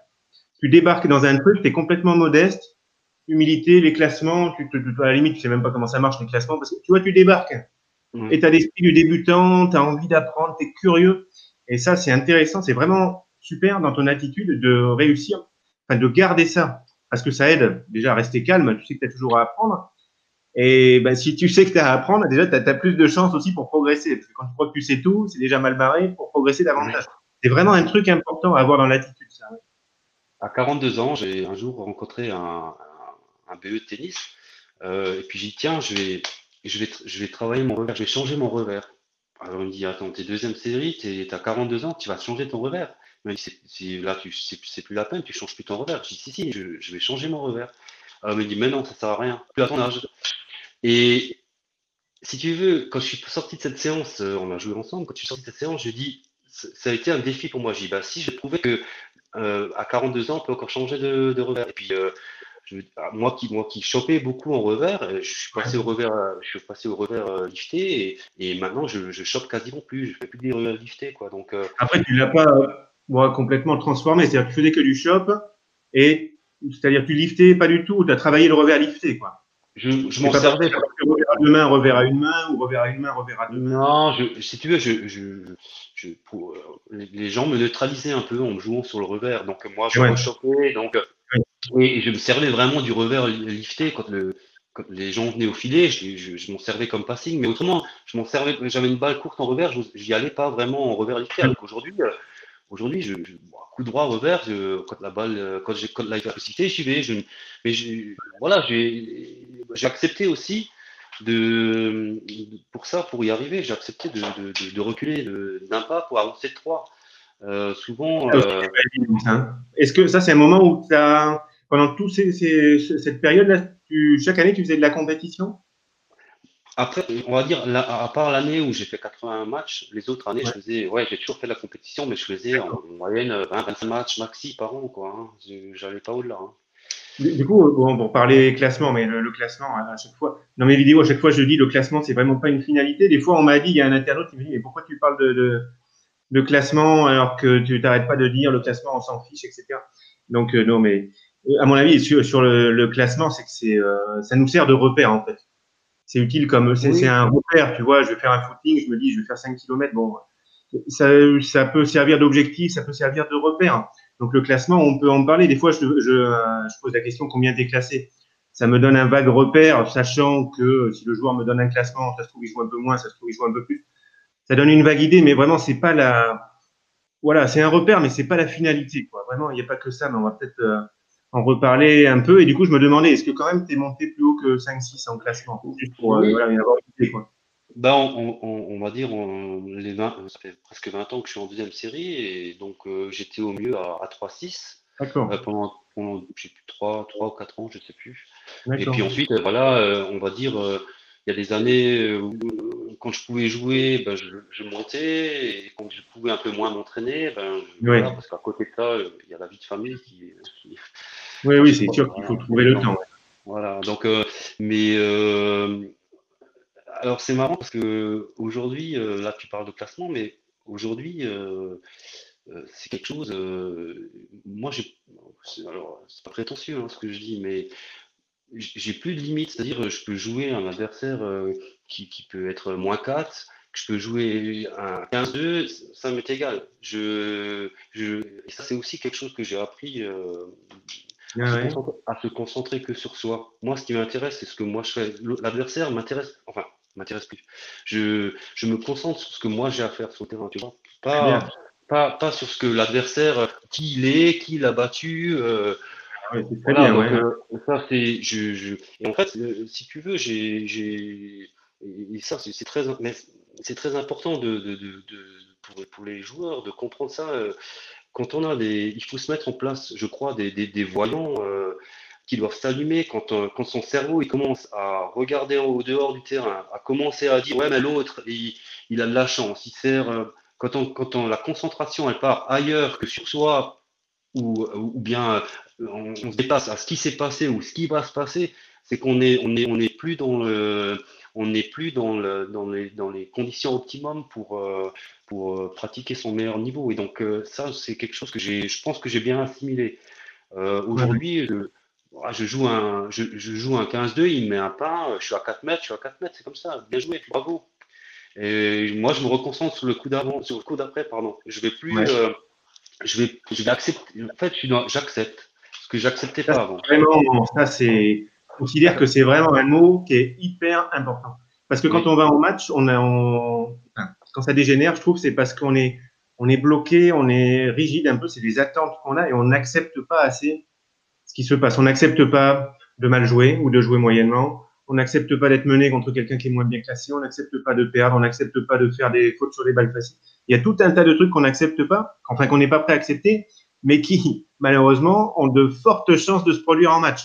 Tu débarques dans un truc, tu es complètement modeste, humilité, les classements, tu, tu, à la limite, tu sais même pas comment ça marche, les classements, parce que tu vois, tu débarques. État d'esprit du débutant, tu as envie d'apprendre, tu es curieux. Et ça, c'est intéressant. C'est vraiment super dans ton attitude de réussir, enfin de garder ça, parce que ça aide déjà à rester calme, tu sais que tu as toujours à apprendre. Et ben, si tu sais que tu as à apprendre, déjà, tu as, plus de chances aussi pour progresser. Parce que quand tu crois que tu sais tout, c'est déjà mal barré pour progresser davantage. C'est vraiment un truc important à avoir dans l'attitude. À 42 ans, j'ai un jour rencontré un, un, BE de tennis. Euh, et puis dit, tiens, je vais, je, vais, je vais travailler mon revers, je vais changer mon revers. Alors il me dit, attends, t'es deuxième série, tu as 42 ans, tu vas changer ton revers. Mais là, tu, c'est, plus la peine, tu changes plus ton revers. Je dis, si, si, je, vais changer mon revers. Alors, il me dit, mais non, ça sert à rien, plus à ton âge. Et si tu veux, quand je suis sorti de cette séance, euh, on a joué ensemble, quand je suis sorti de cette séance, je dis, ça a été un défi pour moi. Je dis, bah, si je trouvais que euh, à 42 ans, on peut encore changer de, revers. Et puis, euh, moi qui moi qui chopais beaucoup en revers, je suis passé au revers, je suis passé au revers lifté et, maintenant je, je chope quasiment plus, je fais plus des revers liftés quoi. Donc après tu l'as pas moi, complètement transformé. C'est-à-dire que tu faisais que du shop et c'est-à-dire tu liftais pas du tout, tu as travaillé le revers lifté, quoi. Je, je m'en servais. Revers à deux mains, revers à une main, ou revers à une main, revers à deux mains. Non, je, si tu veux, je, je, pour, les gens me neutralisaient un peu en me jouant sur le revers. Donc moi, je me chopais, donc et je me servais vraiment du revers lifté quand le les gens venaient au filet, je, m'en servais comme passing, mais autrement, je m'en servais, j'avais une balle courte en revers, j'y allais pas vraiment en revers littéral. Aujourd'hui, euh, aujourd'hui, je, coup droit revers, quand la balle, quand j'ai la capacité, j'y vais. Je, mais voilà, j'ai accepté aussi de, pour ça, pour y arriver, j'ai accepté de, de, de reculer d'un pas pour avancer de trois. Euh, souvent. Euh, hein. Est-ce que ça, c'est un moment où tu as, pendant toute cette période-là, chaque année, tu faisais de la compétition? Après, on va dire, à part l'année où j'ai fait 81 matchs, les autres années, je faisais, ouais, j'ai toujours fait de la compétition, mais je faisais en, moyenne 20-25 matchs maxi par an, quoi. Hein. J'allais pas au-delà. Hein. Du coup, bon, pour parler classement, mais le, classement, à chaque fois, dans mes vidéos, à chaque fois, je dis le classement, c'est vraiment pas une finalité. Des fois, on m'a dit, il y a un internaute qui me dit, mais pourquoi tu parles de, de, classement alors que tu t'arrêtes pas de dire le classement, on s'en fiche, etc. Donc, euh, non, mais à mon avis, sur, sur le, classement, c'est que c'est, euh, ça nous sert de repère, en fait. C'est utile comme, c'est un repère, tu vois, je vais faire un footing, je me dis, je vais faire 5 km, bon, ça, ça peut servir d'objectif, ça peut servir de repère. Donc le classement, on peut en parler. Des fois, je, je, pose la question combien t'es classé? Ça me donne un vague repère, sachant que si le joueur me donne un classement, ça se trouve il joue un peu moins, ça se trouve il joue un peu plus. Ça donne une vague idée, mais vraiment c'est pas la, voilà, c'est un repère, mais c'est pas la finalité. Quoi. Vraiment, il n'y a pas que ça, mais on va peut-être euh, en reparler un peu. Et du coup, je me demandais, est-ce que quand même tu es monté plus haut que 5-6 en classement, juste pour euh, voilà, avoir une idée, quoi. Bah, on, va dire, les 20, ça fait presque 20 ans que je suis en deuxième série, et donc euh, j'étais au mieux à, 3-6 euh, pendant, pendant plus, 3, 3 ou 4 ans, je ne sais plus. Et puis ensuite, euh, voilà, on va dire, il y a des années où quand je pouvais jouer, ben, je, montais, et quand je pouvais un peu moins m'entraîner, ben, parce qu'à côté de ça, il y a la vie de famille qui. Oui, oui, c'est sûr qu'il faut trouver le temps. Voilà, donc, mais alors c'est marrant parce que aujourd'hui, euh, là tu parles de classement, mais aujourd'hui, euh, euh, c'est quelque chose. moi, j'ai. Alors, c'est pas prétentieux hein, ce que je dis, mais j'ai plus de limites. C'est-à-dire, je peux jouer un adversaire qui, peut être moins 4, que je peux jouer un 15-2, ça m'est égal. Je, je, et ça, c'est aussi quelque chose que j'ai appris. Ah à se concentrer que sur soi. Moi, ce qui m'intéresse, c'est ce que moi je fais. L'adversaire m'intéresse, enfin, m'intéresse plus. Je, je, me concentre sur ce que moi j'ai à faire sur le terrain, tu vois. Pas, pas, pas, sur ce que l'adversaire, qui il est, qui l'a battu. Euh, ah très bien, ouais. Euh, ça, c'est, je, je, et en fait, euh, si tu veux, j'ai, j'ai, et ça, c'est très, mais c'est très important de, de, de, de pour, pour, les joueurs de comprendre ça. Quand on a des, il faut se mettre en place, je crois, des, des, des voyants qui doivent s'allumer quand, euh, quand son cerveau il commence à regarder au dehors du terrain, à commencer à dire ouais mais l'autre il, il, a de la chance, il sert euh, quand on, quand on, la concentration elle part ailleurs que sur soi ou, ou bien euh, on, se dépasse à ce qui s'est passé ou ce qui va se passer, c'est qu'on est on est on est plus dans le on n'est plus dans, le, dans, les, dans les conditions optimum pour, pour pratiquer son meilleur niveau. Et donc, ça, c'est quelque chose que j'ai, je pense que j'ai bien assimilé. Aujourd'hui, je joue un, je, joue un 15-2, il met un pas, je suis à 4 mètres, je suis à 4 mètres, c'est comme ça, bien joué, bravo. Et moi, je me reconcentre sur le coup d'avant, sur le coup d'après, pardon. Je vais plus, euh, je vais, je vais accepter. En fait, j'accepte ce que j'acceptais pas avant. Vraiment, ça c'est, considère que c'est vraiment un mot qui est hyper important. Parce que quand on va en match, on a, quand ça dégénère, je trouve, c'est parce qu'on est, on est bloqué, on est rigide un peu, c'est des attentes qu'on a et on n'accepte pas assez ce qui se passe. On n'accepte pas de mal jouer ou de jouer moyennement. On n'accepte pas d'être mené contre quelqu'un qui est moins bien classé. On n'accepte pas de perdre. On n'accepte pas de faire des fautes sur les balles faciles. Il y a tout un tas de trucs qu'on n'accepte pas, enfin qu'on n'est pas prêt à accepter, mais qui, malheureusement, ont de fortes chances de se produire en match.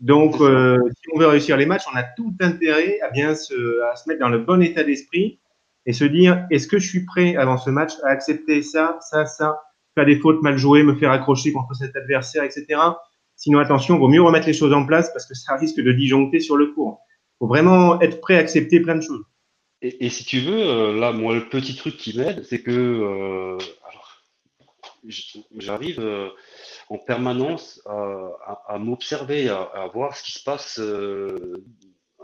Donc, euh, si on veut réussir les matchs, on a tout intérêt à bien se, à se mettre dans le bon état d'esprit et se dire est-ce que je suis prêt avant ce match à accepter ça, ça, ça, faire des fautes mal jouées, me faire accrocher contre cet adversaire, etc. Sinon, attention, il vaut mieux remettre les choses en place parce que ça risque de disjoncter sur le cours. Il faut vraiment être prêt à accepter plein de choses. Et, si tu veux, euh, là, moi, le petit truc qui m'aide, c'est que euh, j'arrive euh, en permanence à, m'observer, à, voir ce qui se passe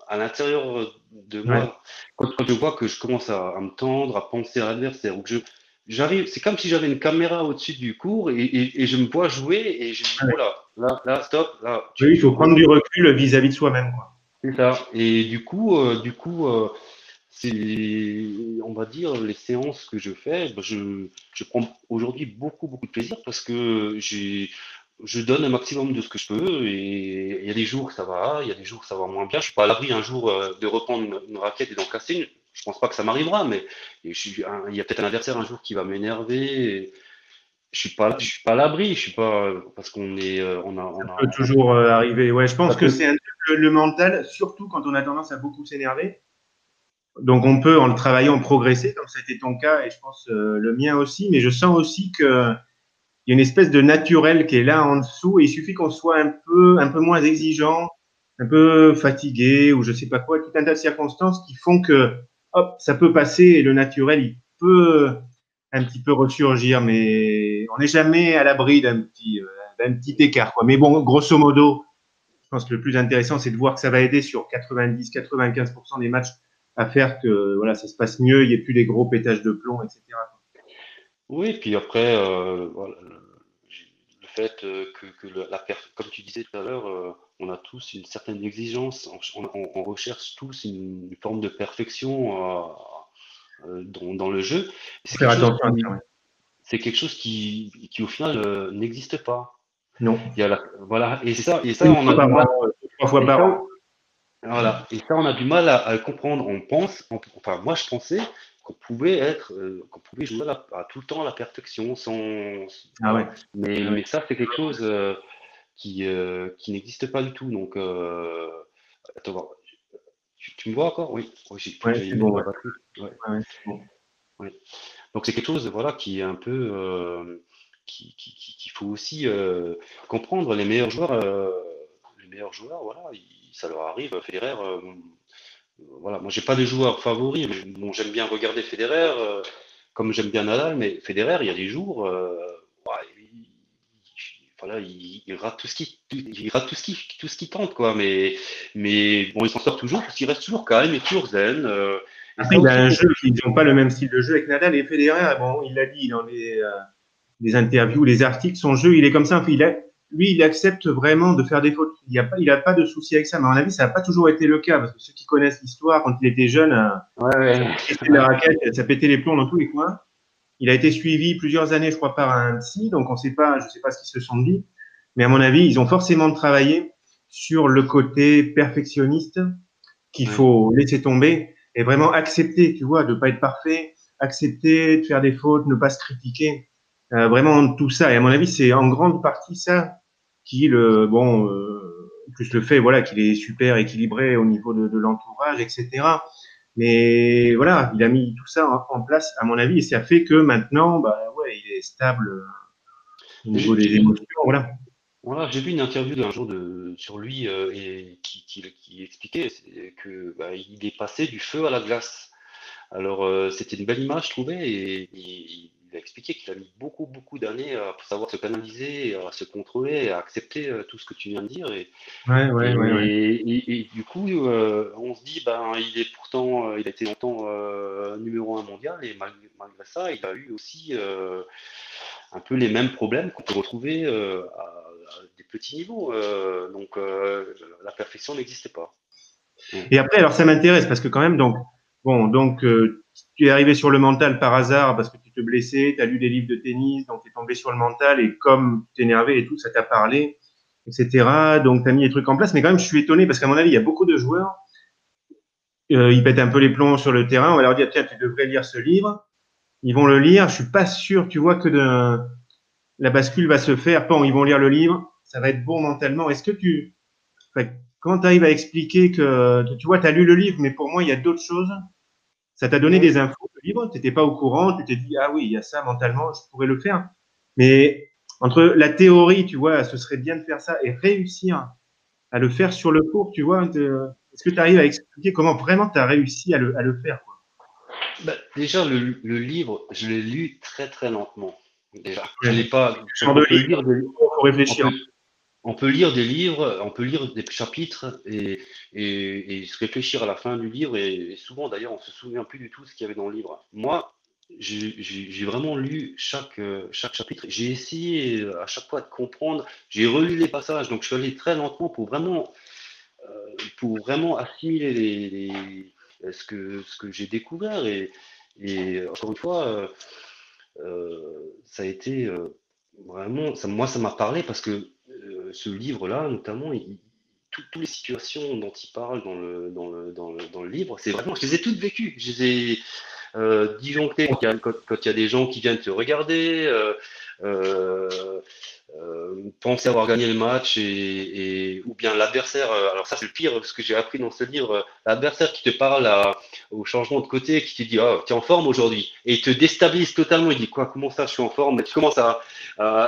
à l'intérieur de moi. Quand, je vois que je commence à, me tendre, à penser à l'adversaire, ou que je, j'arrive, c'est comme si j'avais une caméra au-dessus du cours et, je me vois jouer et je me dis, voilà, là, là, stop, là. Oui, il faut prendre du recul vis-à-vis de soi-même. C'est ça. Et du coup, euh, du coup, euh, c'est, on va dire, les séances que je fais, ben, je, je prends aujourd'hui beaucoup, beaucoup de plaisir parce que j'ai, je donne un maximum de ce que je peux et il y a des jours ça va, il y a des jours ça va moins bien. Je suis pas à l'abri un jour euh, de reprendre une, raquette et d'en casser une. Je pense pas que ça m'arrivera, mais il y a peut-être un adversaire un jour qui va m'énerver. Je suis pas, je suis pas à l'abri. Je suis pas parce qu'on est, euh, on a, on peut toujours euh, arriver. Ouais, je pense que c'est le, le, mental, surtout quand on a tendance à beaucoup s'énerver. Donc on peut en le travaillant progresser, comme ça a été ton cas et je pense le mien aussi. Mais je sens aussi que il y a une espèce de naturel qui est là en dessous et il suffit qu'on soit un peu, un peu moins exigeant, un peu fatigué ou je sais pas quoi, tout un tas de circonstances qui font que, hop, ça peut passer et le naturel, il peut un petit peu ressurgir, mais on n'est jamais à l'abri d'un petit, euh, d'un petit écart. Mais bon, grosso modo, je pense que le plus intéressant, c'est de voir que ça va aider sur 90-95% des matchs à faire que, voilà, ça se passe mieux, il n'y ait plus des gros pétages de plomb, etc. Oui, puis après, euh, voilà, le fait euh, que, que la comme tu disais tout à l'heure, euh, on a tous une certaine exigence, on, on, recherche tous une, forme de perfection dans, dans, le jeu. C'est quelque, quelque, chose qui, qui au final n'existe pas. Non. Il y a la, voilà, et ça, et ça, on a mal. Trois fois par an. Voilà, et ça, on a du mal à, à comprendre. On pense, enfin, moi, je pensais qu'on pouvait être, euh, qu'on pouvait jouer à, tout le temps à la perfection sans. Ah ouais. Mais, mais ça, c'est quelque chose euh, qui, euh, qui n'existe pas du tout. Donc, attends, tu, me vois encore? Oui. Oui, c'est bon, ouais. Donc, c'est quelque chose voilà, qui est un peu. qu'il qui, qui, faut aussi comprendre. Les meilleurs joueurs, les meilleurs joueurs, voilà, ça leur arrive. Federer voilà, moi j'ai pas de joueurs favoris, mais bon, j'aime bien regarder Federer, euh, comme j'aime bien Nadal, mais Federer, il y a des jours, euh, il, voilà, il, rate tout ce qui, il rate tout ce qui, tout ce qui tente, quoi. Mais, mais bon, il s'en sort toujours parce qu'il reste toujours calme et toujours zen. Euh, il a un jeu, ils n'ont pas le même style de jeu avec Nadal et Federer. Bon, il l'a dit dans les, les, interviews, les articles, son jeu, il est comme ça. Il a, lui, il accepte vraiment de faire des fautes. Il n'a pas, il a pas de souci avec ça. Mais à mon avis, ça n'a pas toujours été le cas. Parce que ceux qui connaissent l'histoire, quand il était jeune, euh, ouais, la raquette, ça pétait les plombs dans tous les coins. Il a été suivi plusieurs années, je crois, par un psy. Donc, on sait pas, je ne sais pas ce qu'ils se sont dit. Mais à mon avis, ils ont forcément travaillé sur le côté perfectionniste qu'il faut laisser tomber et vraiment accepter, tu vois, de ne pas être parfait, accepter de faire des fautes, ne pas se critiquer. Euh, vraiment tout ça. Et à mon avis, c'est en grande partie ça qui le bon euh, plus le fait voilà qu'il est super équilibré au niveau de, de l'entourage, etc. Mais voilà, il a mis tout ça en, place à mon avis et ça fait que maintenant, bah ouais, il est stable euh, au niveau des émotions. Voilà. Voilà, j'ai vu une interview d'un jour de, sur lui euh, et qui, qui, qui expliquait que bah, il est passé du feu à la glace. Alors euh, c'était une belle image, je trouvais, et, et a expliqué qu'il a mis beaucoup, beaucoup d'années à savoir se canaliser, à se contrôler, à accepter euh, tout ce que tu viens de dire. Et, ouais, ouais, et, ouais, et, du coup, euh, on se dit, ben, il est pourtant, euh, il a été longtemps numéro un mondial, et malgré, ça, il a eu aussi un peu les mêmes problèmes qu'on peut retrouver à, des petits niveaux. donc, la perfection n'existait pas. Et après, alors ça m'intéresse parce que quand même, donc, bon, donc tu es arrivé sur le mental par hasard parce que tu te blessais, tu as lu des livres de tennis, donc tu es tombé sur le mental et comme tu énervé et tout, ça t'a parlé, etc. Donc tu as mis les trucs en place. Mais quand même, je suis étonné parce qu'à mon avis, il y a beaucoup de joueurs, euh, ils pètent un peu les plombs sur le terrain. On va leur dire, tiens, tu devrais lire ce livre. Ils vont le lire. Je suis pas sûr, tu vois, que de, la bascule va se faire. Bon, ils vont lire le livre. Ça va être bon mentalement. Est-ce que tu, comment tu arrives à expliquer que, tu vois, tu as lu le livre, mais pour moi, il y a d'autres choses ça t'a donné des infos? De tu n'étais pas au courant, tu t'es dit, ah oui, il y a ça mentalement, je pourrais le faire. Mais entre la théorie, tu vois, ce serait bien de faire ça et réussir à le faire sur le cours, tu vois, est-ce que tu arrives à expliquer comment vraiment tu as réussi à le, à le faire quoi? Bah, Déjà, le, le, livre, je l'ai lu très très lentement. Déjà, je l'ai pas. Je de lire, faut réfléchir on peut lire des livres, on peut lire des chapitres et, se réfléchir à la fin du livre. Et, souvent, d'ailleurs, on se souvient plus du tout ce qu'il y avait dans le livre. Moi, j'ai vraiment lu chaque, chaque chapitre. J'ai essayé à chaque fois de comprendre. J'ai relu les passages. Donc, je suis allé très lentement pour vraiment pour vraiment assimiler les, ce que, ce que j'ai découvert. Et, et, encore une fois, ça a été vraiment, ça, moi, ça m'a parlé parce que ce livre-là, notamment, toutes les situations dont il parle dans le, dans le, dans le, dans le livre, c'est vraiment, je les ai toutes vécues. Je les ai euh, disjonctées quand il, y a, des gens qui viennent te regarder, euh, euh, euh, penser avoir gagné le match et, ou bien l'adversaire. alors ça, c'est le pire, ce que j'ai appris dans ce livre. L'adversaire qui te parle au changement de côté, qui te dit, oh, tu es en forme aujourd'hui, et il te déstabilise totalement. Il dit, quoi, comment ça, je suis en forme? Et tu commences à,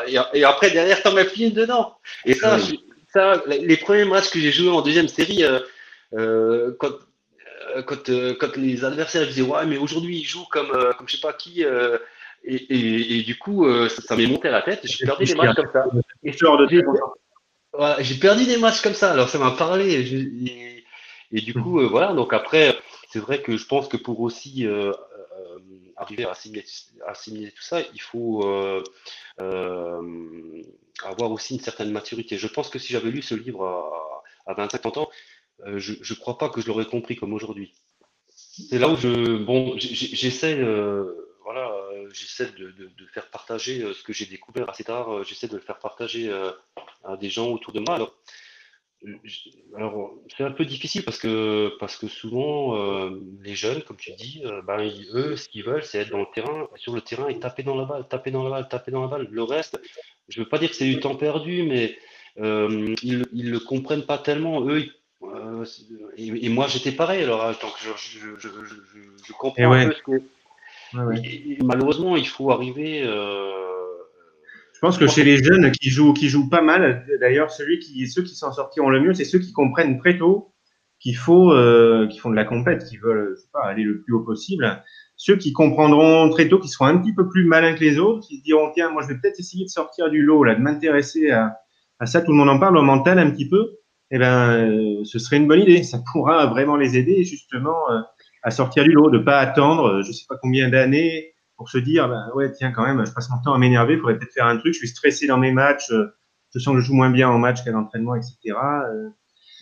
et, après, derrière, t'en mets plus dedans. Et ça, les premiers matchs que j'ai joués en deuxième série, euh, euh, quand, euh, quand, les adversaires disaient ouais mais aujourd'hui il joue comme comme je sais pas qui et, du coup ça, m'est monté à la tête j'ai perdu des matchs comme ça j'ai perdu des matchs comme ça alors ça m'a parlé et, du coup voilà donc après c'est vrai que je pense que pour aussi arriver à assimiler, tout ça, il faut euh, euh, avoir aussi une certaine maturité. Je pense que si j'avais lu ce livre à, à 25 ans, euh, je ne crois pas que je l'aurais compris comme aujourd'hui. C'est là où je, bon, j'essaie, voilà, j'essaie de, de, faire partager ce que j'ai découvert assez tard. J'essaie de le faire partager à des gens autour de moi. Alors, alors, c'est un peu difficile parce que, parce que souvent, euh, les jeunes, comme tu dis, euh, ben, eux, ce qu'ils veulent, c'est être dans le terrain, sur le terrain et taper dans la balle, taper dans la balle, taper dans la balle. Le reste, je veux pas dire que c'est du temps perdu, mais euh, ils, ils le comprennent pas tellement. Eux, et, moi, j'étais pareil. Alors, hein, tant que je, je, je, je comprends un peu ce que. Malheureusement, il faut arriver. Je pense que chez les jeunes qui jouent, qui jouent pas mal, d'ailleurs, celui qui, ceux qui s'en sortiront le mieux, c'est ceux qui comprennent très tôt qu'il faut, euh, qui font de la compète, qui veulent, je sais pas, aller le plus haut possible. Ceux qui comprendront très tôt, qui seront un petit peu plus malins que les autres, qui se diront tiens, moi je vais peut-être essayer de sortir du lot, là, de m'intéresser à, à ça. Tout le monde en parle, au mental un petit peu. Eh ben, euh, ce serait une bonne idée. Ça pourra vraiment les aider justement euh, à sortir du lot, de pas attendre, je sais pas combien d'années pour se dire, ben ouais, tiens, quand même, je passe mon temps à m'énerver, il faudrait peut-être faire un truc, je suis stressé dans mes matchs, euh, je sens que je joue moins bien en match qu'à l'entraînement, etc. Euh.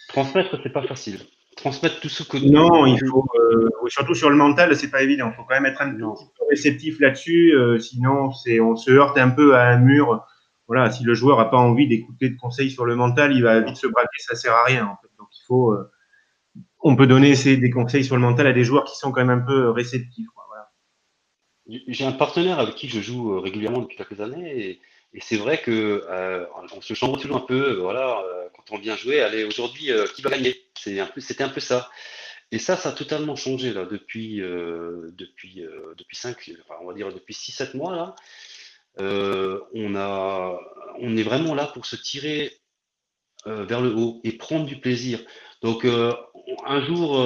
Transmettre, c'est pas facile. Transmettre tout ce que. Non, il faut, euh, surtout sur le mental, c'est pas évident. Il faut quand même être un petit peu réceptif là-dessus, sinon c'est, on se heurte un peu à un mur. Voilà, si le joueur a pas envie d'écouter de conseils sur le mental, il va vite se braquer, ça sert à rien. En fait. Donc il faut, on peut donner des conseils sur le mental à des joueurs qui sont quand même un peu réceptifs. J'ai un partenaire avec qui je joue euh, régulièrement depuis quelques années et, c'est vrai que euh, on se chambre toujours un peu. Euh, voilà, quand on vient jouer, allez aujourd'hui qui va gagner? C'est un c'était un peu ça. Et ça, ça a totalement changé là depuis depuis depuis cinq, on va dire depuis 6-7 mois là. on a, on est vraiment là pour se tirer vers le haut et prendre du plaisir. Donc un jour,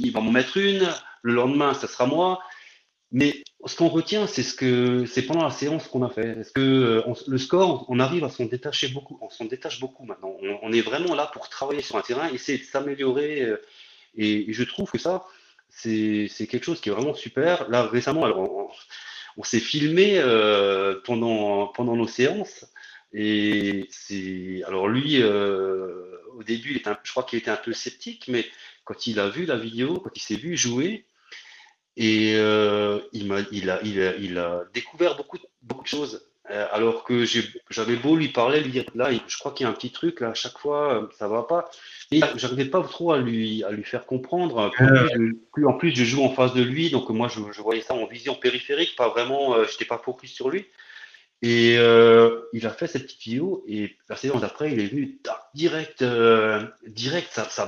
il va m'en mettre une, le lendemain, ça sera moi. Mais ce qu'on retient, c'est ce que c'est pendant la séance qu'on a fait. Est-ce que euh, le score, on arrive à s'en détacher beaucoup. On s'en détache beaucoup maintenant. On, est vraiment là pour travailler sur un terrain, essayer de s'améliorer. Euh, et, je trouve que ça, c'est quelque chose qui est vraiment super. Là, récemment, alors, on, s'est filmé euh, pendant, pendant nos séances. Et c'est alors lui, au début, il était je crois qu'il était un peu sceptique, mais quand il a vu la vidéo, quand il s'est vu jouer, et euh, il, a, il, a, il a découvert beaucoup, beaucoup de choses. Euh, alors que j'avais beau lui parler, lui dire là, je crois qu'il y a un petit truc là, à chaque fois, euh, ça va pas. Et j'arrivais pas trop à lui, à lui faire comprendre. Plus, en plus, je joue en face de lui, donc moi je, je voyais ça en vision périphérique, pas vraiment, j'étais pas focus sur lui. Et euh, il a fait cette petite vidéo et la séance d'après, il est venu direct, euh, direct. Ça, ça,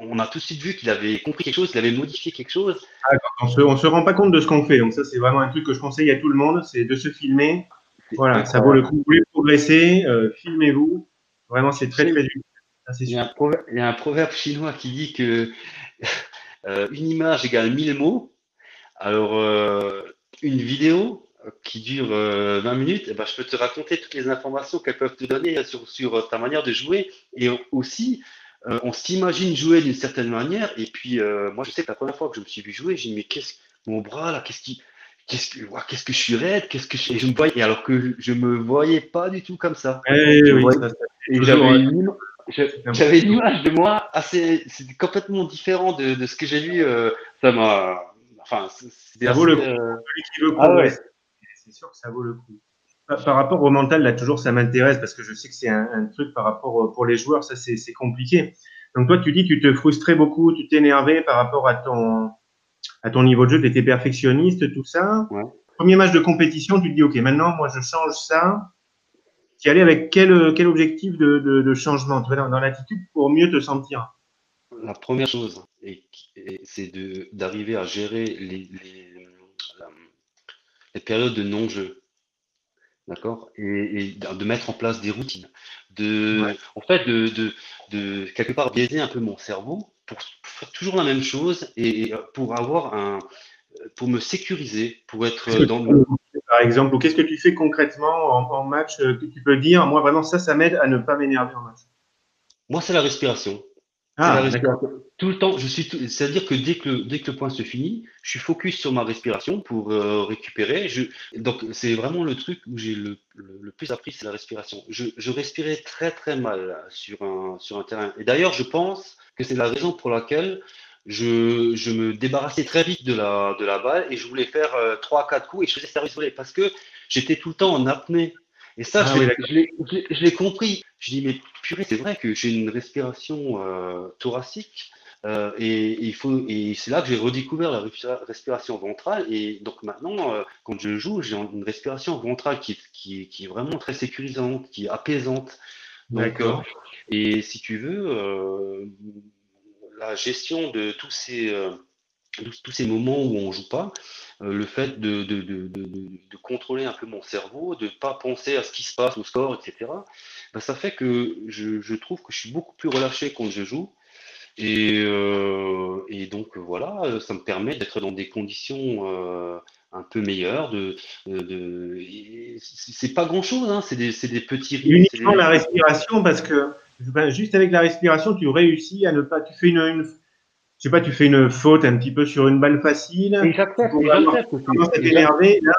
on a tout de suite vu qu'il avait compris quelque chose, qu'il avait modifié quelque chose. Ah, on se, on se rend pas compte de ce qu'on fait. Donc ça, c'est vraiment un truc que je conseille à tout le monde, c'est de se filmer. Voilà, ça vaut le coup. Vous voulez progresser, euh, filmez-vous. Vraiment, c'est très très utile. Il y, a un proverbe, il y a un proverbe chinois qui dit que une image égale mille mots. Alors, euh, une vidéo qui dure 20 euh, minutes, eh ben, je peux te raconter toutes les informations qu'elles peuvent te donner sur, sur, euh, ta manière de jouer. Et aussi, euh, on s'imagine jouer d'une certaine manière. Et puis, moi, je sais que la première fois que je me suis vu jouer, j'ai dit, mais qu'est-ce mon bras là, qu'est-ce qui. Qu'est-ce que, qu'est-ce que je suis raide, qu'est-ce que je, je me voyais, alors que je me voyais pas du tout comme ça. Oui, J'avais une image de moi assez, c'est complètement différent de, de ce que j'ai vu. Euh, ça m'a, enfin, ça vaut le coup. Euh, ah ouais. C'est sûr que ça vaut le coup. Par, rapport au mental, là toujours, ça m'intéresse parce que je sais que c'est un, un, truc par rapport pour les joueurs, ça c'est compliqué. Donc toi, tu dis, tu te frustrais beaucoup, tu t'énervais par rapport à ton à ton niveau de jeu, tu étais perfectionniste, tout ça. Ouais. Premier match de compétition, tu te dis, ok, maintenant, moi, je change ça tu allais avec quel, quel objectif de, de, changement? Dans, dans l'attitude pour mieux te sentir La première chose, c'est d'arriver à gérer les, les, périodes de non-jeu. D'accord? Et, de mettre en place des routines. De, En fait, de, de, de, quelque part biaiser un peu mon cerveau pour faire toujours la même chose et pour avoir un, pour me sécuriser, pour être dans le par exemple Ou qu'est-ce que tu fais concrètement en, match euh, que tu peux dire Moi, vraiment, ça, ça m'aide à ne pas m'énerver en match? Moi, c'est la respiration. Ah. Tout le temps, je suis. C'est-à-dire que dès que le, dès que le point se finit, je suis focus sur ma respiration pour euh, récupérer. Je, donc, c'est vraiment le truc où j'ai le, le, plus appris, c'est la respiration. Je, je, respirais très très mal sur un sur un terrain. Et d'ailleurs, je pense que c'est la raison pour laquelle je, je, me débarrassais très vite de la, de la balle et je voulais faire euh, 3-4 coups et je faisais service volé parce que j'étais tout le temps en apnée. Et ça, ah je l'ai compris. Je dis, mais purée, c'est vrai que j'ai une respiration euh, thoracique euh, et, il faut, et c'est là que j'ai redécouvert la respiration ventrale. Et donc maintenant, euh, quand je joue, j'ai une respiration ventrale qui, qui, qui, est vraiment très sécurisante, qui est apaisante. D'accord. et si tu veux, la gestion de tous ces, euh, tous ces moments où on joue pas, euh, le fait de, de, de, de, contrôler un peu mon cerveau, de ne pas penser à ce qui se passe au score, etc., ben, ça fait que je, je, trouve que je suis beaucoup plus relâché quand je joue. Et, euh, et donc voilà, ça me permet d'être dans des conditions un peu meilleures. De, de, c'est pas grand chose, hein, c'est des, des, petits. Uniquement la respiration, parce que juste avec la respiration, tu réussis à ne pas. Tu fais une, une, je sais pas, tu fais une faute un petit peu sur une balle facile. Et j'accepte. là.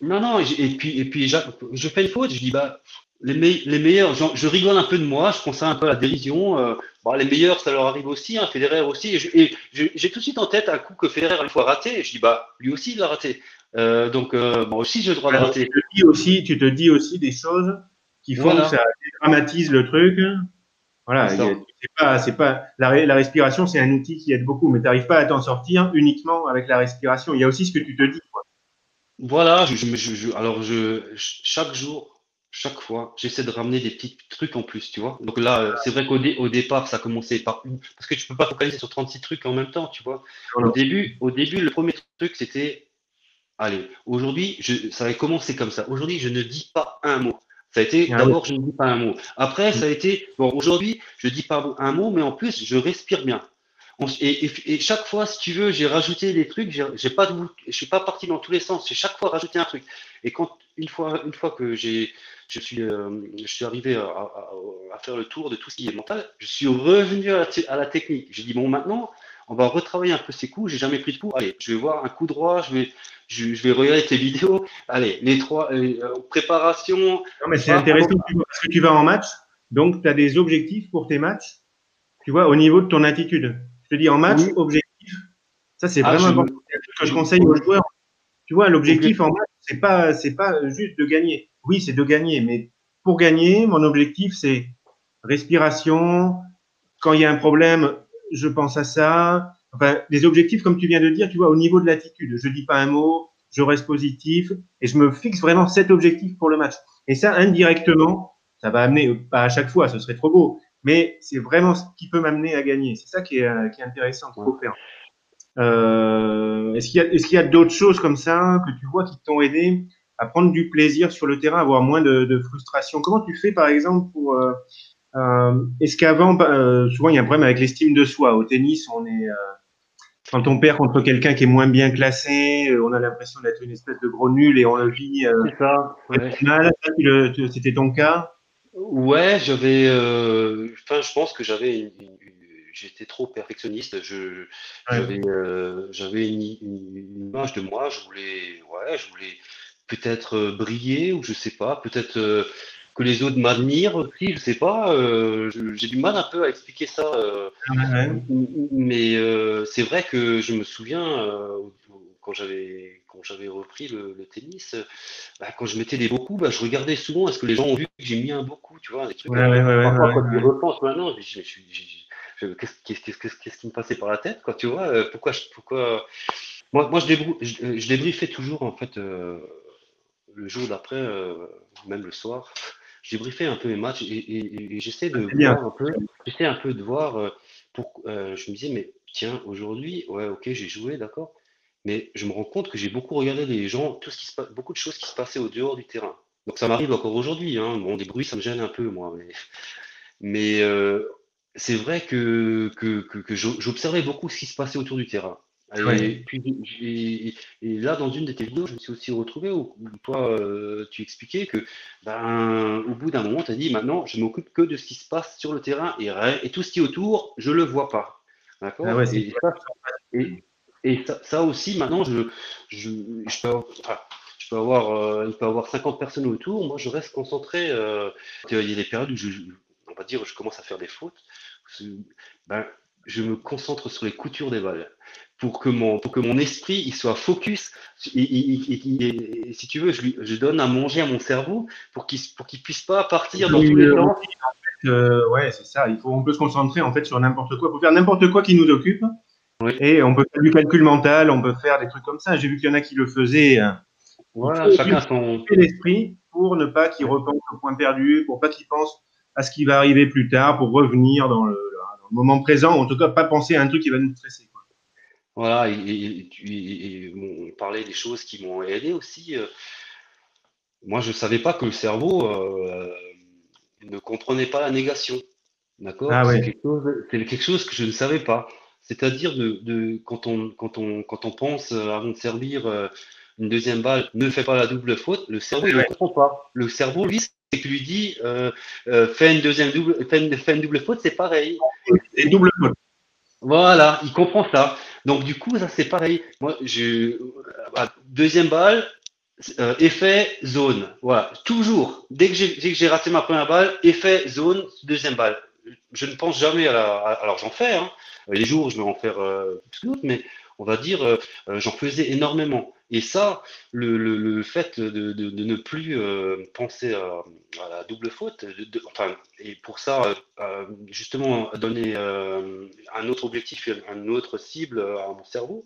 Non, non. Et, puis, et puis, je fais une faute. Je dis bah. Les, les meilleurs, je, rigole un peu de moi, je ça un peu à la dérision. Euh, bah, les meilleurs, ça leur arrive aussi, hein, Federer aussi. Et j'ai tout de suite en tête un coup que Federer une fois raté. Et je dis bah lui aussi il l'a raté. Euh, donc euh, moi aussi j'ai le droit de rater. Tu te dis aussi, tu te dis aussi des choses qui font que ça dramatise le truc. Voilà, c'est pas, c'est pas la, la respiration, c'est un outil qui aide beaucoup, mais tu n'arrives pas à t'en sortir uniquement avec la respiration. Il y a aussi ce que tu te dis. Quoi. Voilà, je, je, alors je, chaque jour, chaque fois, j'essaie de ramener des petits trucs en plus, tu vois. Donc là, c'est vrai qu'au au départ, ça a commencé par une, parce que tu peux pas focaliser sur 36 trucs en même temps, tu vois. Au début, au début, le premier truc, c'était, allez, aujourd'hui, ça avait commencé comme ça. Aujourd'hui, je ne dis pas un mot. Ça a été, d'abord, je ne dis pas un mot. Après, ça a été, bon, aujourd'hui, je dis pas un mot, mais en plus, je respire bien. Et, et, chaque fois, si tu veux, j'ai rajouté des trucs, j'ai pas, je suis pas parti dans tous les sens. J'ai chaque fois rajouté un truc. Et quand une fois, une fois que j'ai, je suis, euh, je suis arrivé à, à, faire le tour de tout ce qui est mental, je suis revenu à la, à la technique. J'ai dit bon, maintenant, on va retravailler un peu ces coups. J'ai jamais pris de coup. Allez, je vais voir un coup droit. Je vais, je, vais regarder tes vidéos. Allez, les trois euh, préparation. Non, mais c'est intéressant parce que tu vas en match. Donc, tu as des objectifs pour tes matchs. Tu vois, au niveau de ton attitude. Je te dis en match, objectif. Ça, c'est ah, vraiment important. Ce que je conseille aux joueurs. Tu vois, l'objectif en match, c'est pas, c'est pas juste de gagner. Oui, c'est de gagner, mais pour gagner, mon objectif, c'est respiration. Quand il y a un problème, je pense à ça. Enfin, des objectifs, comme tu viens de dire, tu vois, au niveau de l'attitude. Je dis pas un mot, je reste positif et je me fixe vraiment cet objectif pour le match. Et ça, indirectement, ça va amener, pas à chaque fois, ce serait trop beau, mais c'est vraiment ce qui peut m'amener à gagner. C'est ça qui est, qui est intéressant, qu'il faut faire. Euh, est-ce qu'il y a, est-ce qu'il y a d'autres choses comme ça que tu vois qui t'ont aidé à prendre du plaisir sur le terrain, à avoir moins de, de frustration? Comment tu fais, par exemple, pour euh, euh, est-ce qu'avant, euh, souvent il y a un problème avec l'estime de soi. Au tennis, on est, euh, quand on perd contre quelqu'un qui est moins bien classé, on a l'impression d'être une espèce de gros nul et on le vit C'est ça. C'était ton cas? Ouais, j'avais. Enfin, je pense que j'avais. J'étais trop perfectionniste. Je, J'avais, j'avais une, une, image de moi. Je voulais, ouais, je voulais peut-être briller ou je sais pas, peut-être que les autres m'admirent aussi, je sais pas. Euh, j'ai du mal un peu à expliquer ça. Euh, mais euh, c'est vrai que je me souviens quand j'avais quand j'avais repris le, tennis, bah, quand je mettais des beaux coups, bah, je regardais souvent est-ce que les gens ont vu que j'ai mis un beau coup, tu vois, des trucs. Ouais, ouais, parfois, quand je repense maintenant, qu'est-ce qui me passait par la tête, quoi, tu vois Pourquoi, pourquoi Moi, moi je, je, je débriefais toujours en fait le jour d'après, même le soir j'ai briefé un peu mes matchs et, j'essaie de voir un peu, j'essaie un peu de voir. Euh, pour, euh, je me disais, mais tiens, aujourd'hui, ouais, ok, j'ai joué, d'accord, mais je me rends compte que j'ai beaucoup regardé les gens, tout ce qui se passe, beaucoup de choses qui se passaient au dehors du terrain. Donc ça m'arrive encore aujourd'hui. Hein. Bon, des bruits, ça me gêne un peu, moi, mais, mais euh, c'est vrai que, que, que j'observais beaucoup ce qui se passait autour du terrain. Et, puis, et, là, dans une de tes vidéos, je me suis aussi retrouvé où, toi, euh, tu expliquais que, ben, au bout d'un moment, tu as dit maintenant, je m'occupe que de ce qui se passe sur le terrain et, et tout ce qui est autour, je le vois pas. D'accord? Ah et, ça, aussi, maintenant, je, je, je peux, je peux avoir, euh, il peut avoir 50 personnes autour. Moi, je reste concentré. Euh, il y a des périodes où je, on va dire, je commence à faire des fautes. Ben, je me concentre sur les coutures des balles pour que mon, pour que mon esprit il soit focus. si tu veux, je, lui, je donne à manger à mon cerveau pour qu'il pour qu'il puisse pas partir dans tous les sens. Euh, ouais, c'est ça. Il faut, on peut se concentrer en fait sur n'importe quoi. On peut faire n'importe quoi qui nous occupe. Et on peut faire du calcul mental, on peut faire des trucs comme ça. J'ai vu qu'il y en a qui le faisaient. Euh, voilà, chacun son. L'esprit pour ne pas qu'il repense au point perdu, pour pas qu'il pense à ce qui va arriver plus tard, pour revenir dans le, dans le moment présent, en tout cas pas penser à un truc qui va nous stresser. Voilà, et, on parlait des choses qui m'ont aidé aussi. Euh. Moi, je ne savais pas que le cerveau euh, ne comprenait pas la négation. D'accord? Ah C'est quelque, chose que je ne savais pas. C'est-à-dire de, quand, on, quand, on, quand on pense euh, avant de servir une deuxième balle, ne fais pas la double faute, le cerveau ne comprend pas. Le cerveau, lui, c'est que lui dit fais une deuxième double, fais une, double faute, c'est pareil. Et double faute. Voilà, il comprend ça. Donc du coup, ça c'est pareil. Moi, je, deuxième balle, euh, effet zone. Voilà, toujours. Dès que j'ai raté ma première balle, effet zone, deuxième balle. Je ne pense jamais à la. alors j'en fais. Hein. Les jours, je vais en faire euh, plus que mais on va dire, euh, euh, j'en faisais énormément. Et ça, le, le, fait de, de, de, ne plus euh, penser à, à, la double faute, de, enfin, et pour ça, justement, donner un autre objectif, une autre cible à mon cerveau,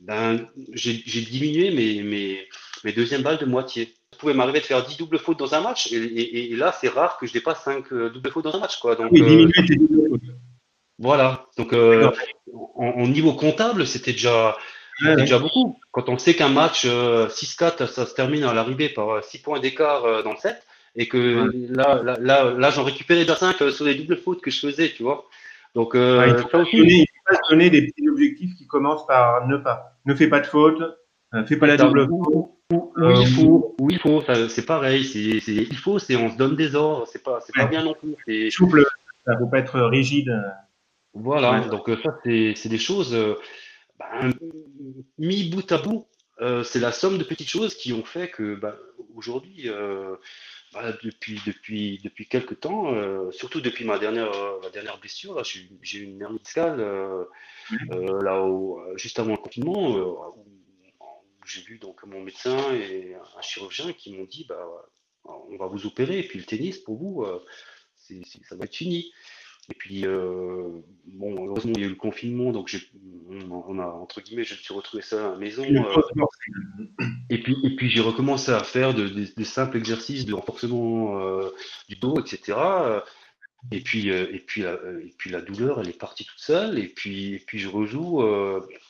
ben, j'ai diminué mes, mes, mes deuxièmes balles de moitié. Ça pouvait m'arriver de faire 10 doubles fautes dans un match, et, et, là, c'est rare que je dépasse 5 doubles fautes dans un match. Quoi. Donc, oui, diminuer tes doubles fautes. Voilà. Donc, euh, en, niveau comptable, c'était déjà, déjà beaucoup. Quand on sait qu'un match 6-4, euh, ça se termine à l'arrivée par 6 points d'écart euh, dans le set, et que là, là, là, là j'en récupérais déjà 5 sur les doubles fautes que je faisais, tu vois. Donc, il faut aussi. donner des petits objectifs qui commencent par ne pas. Ne fais pas de faute, ne fais pas la double faute. Il faut, oui, il faut, c'est pareil. C'est, il faut, c'est on se donne des ordres, c'est pas, c'est pas bien non plus. Souple, ça ne faut pas être rigide. Voilà, donc euh, ça, c'est des choses euh, ben, mis bout à bout. Euh, c'est la somme de petites choses qui ont fait que ben, aujourd'hui, ben, depuis, depuis, depuis quelques temps, surtout depuis ma dernière, ma dernière blessure, j'ai eu une hernie discale là, juste avant le confinement, où, j'ai vu donc mon médecin et un chirurgien qui m'ont dit bah, on va vous opérer, et puis le tennis, pour vous, ça va être fini. Et puis, euh, bon, heureusement, il y a eu le confinement, donc on, a, entre guillemets, je me suis retrouvé seul à la maison. Euh, et puis, et puis j'ai recommencé à faire des simples exercices de renforcement euh, du dos, etc. Et puis, et, puis la, et puis la douleur, elle est partie toute seule. Et puis, et puis je rejoue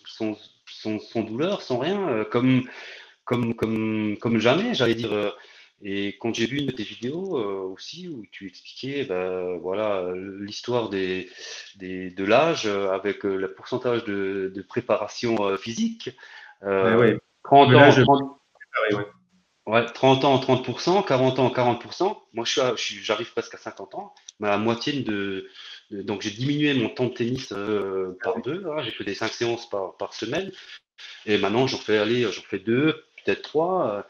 sans, sans, sans, douleur, sans rien, comme, comme, comme, comme jamais, j'allais dire. Et quand j'ai vu une de tes vidéos euh, aussi où tu expliquais ben, voilà l'histoire des, des, de l'âge euh, avec euh, le pourcentage de, de préparation physique, 30, ans, 30, ouais, 30 ans 30%, 40 ans 40%. Moi, j'arrive presque à 50 ans, mais la moitié de, donc j'ai diminué mon temps de tennis par deux. Hein, j'ai fait des 5 séances par, par semaine, et maintenant j'en fais aller, j'en fais deux, peut-être trois.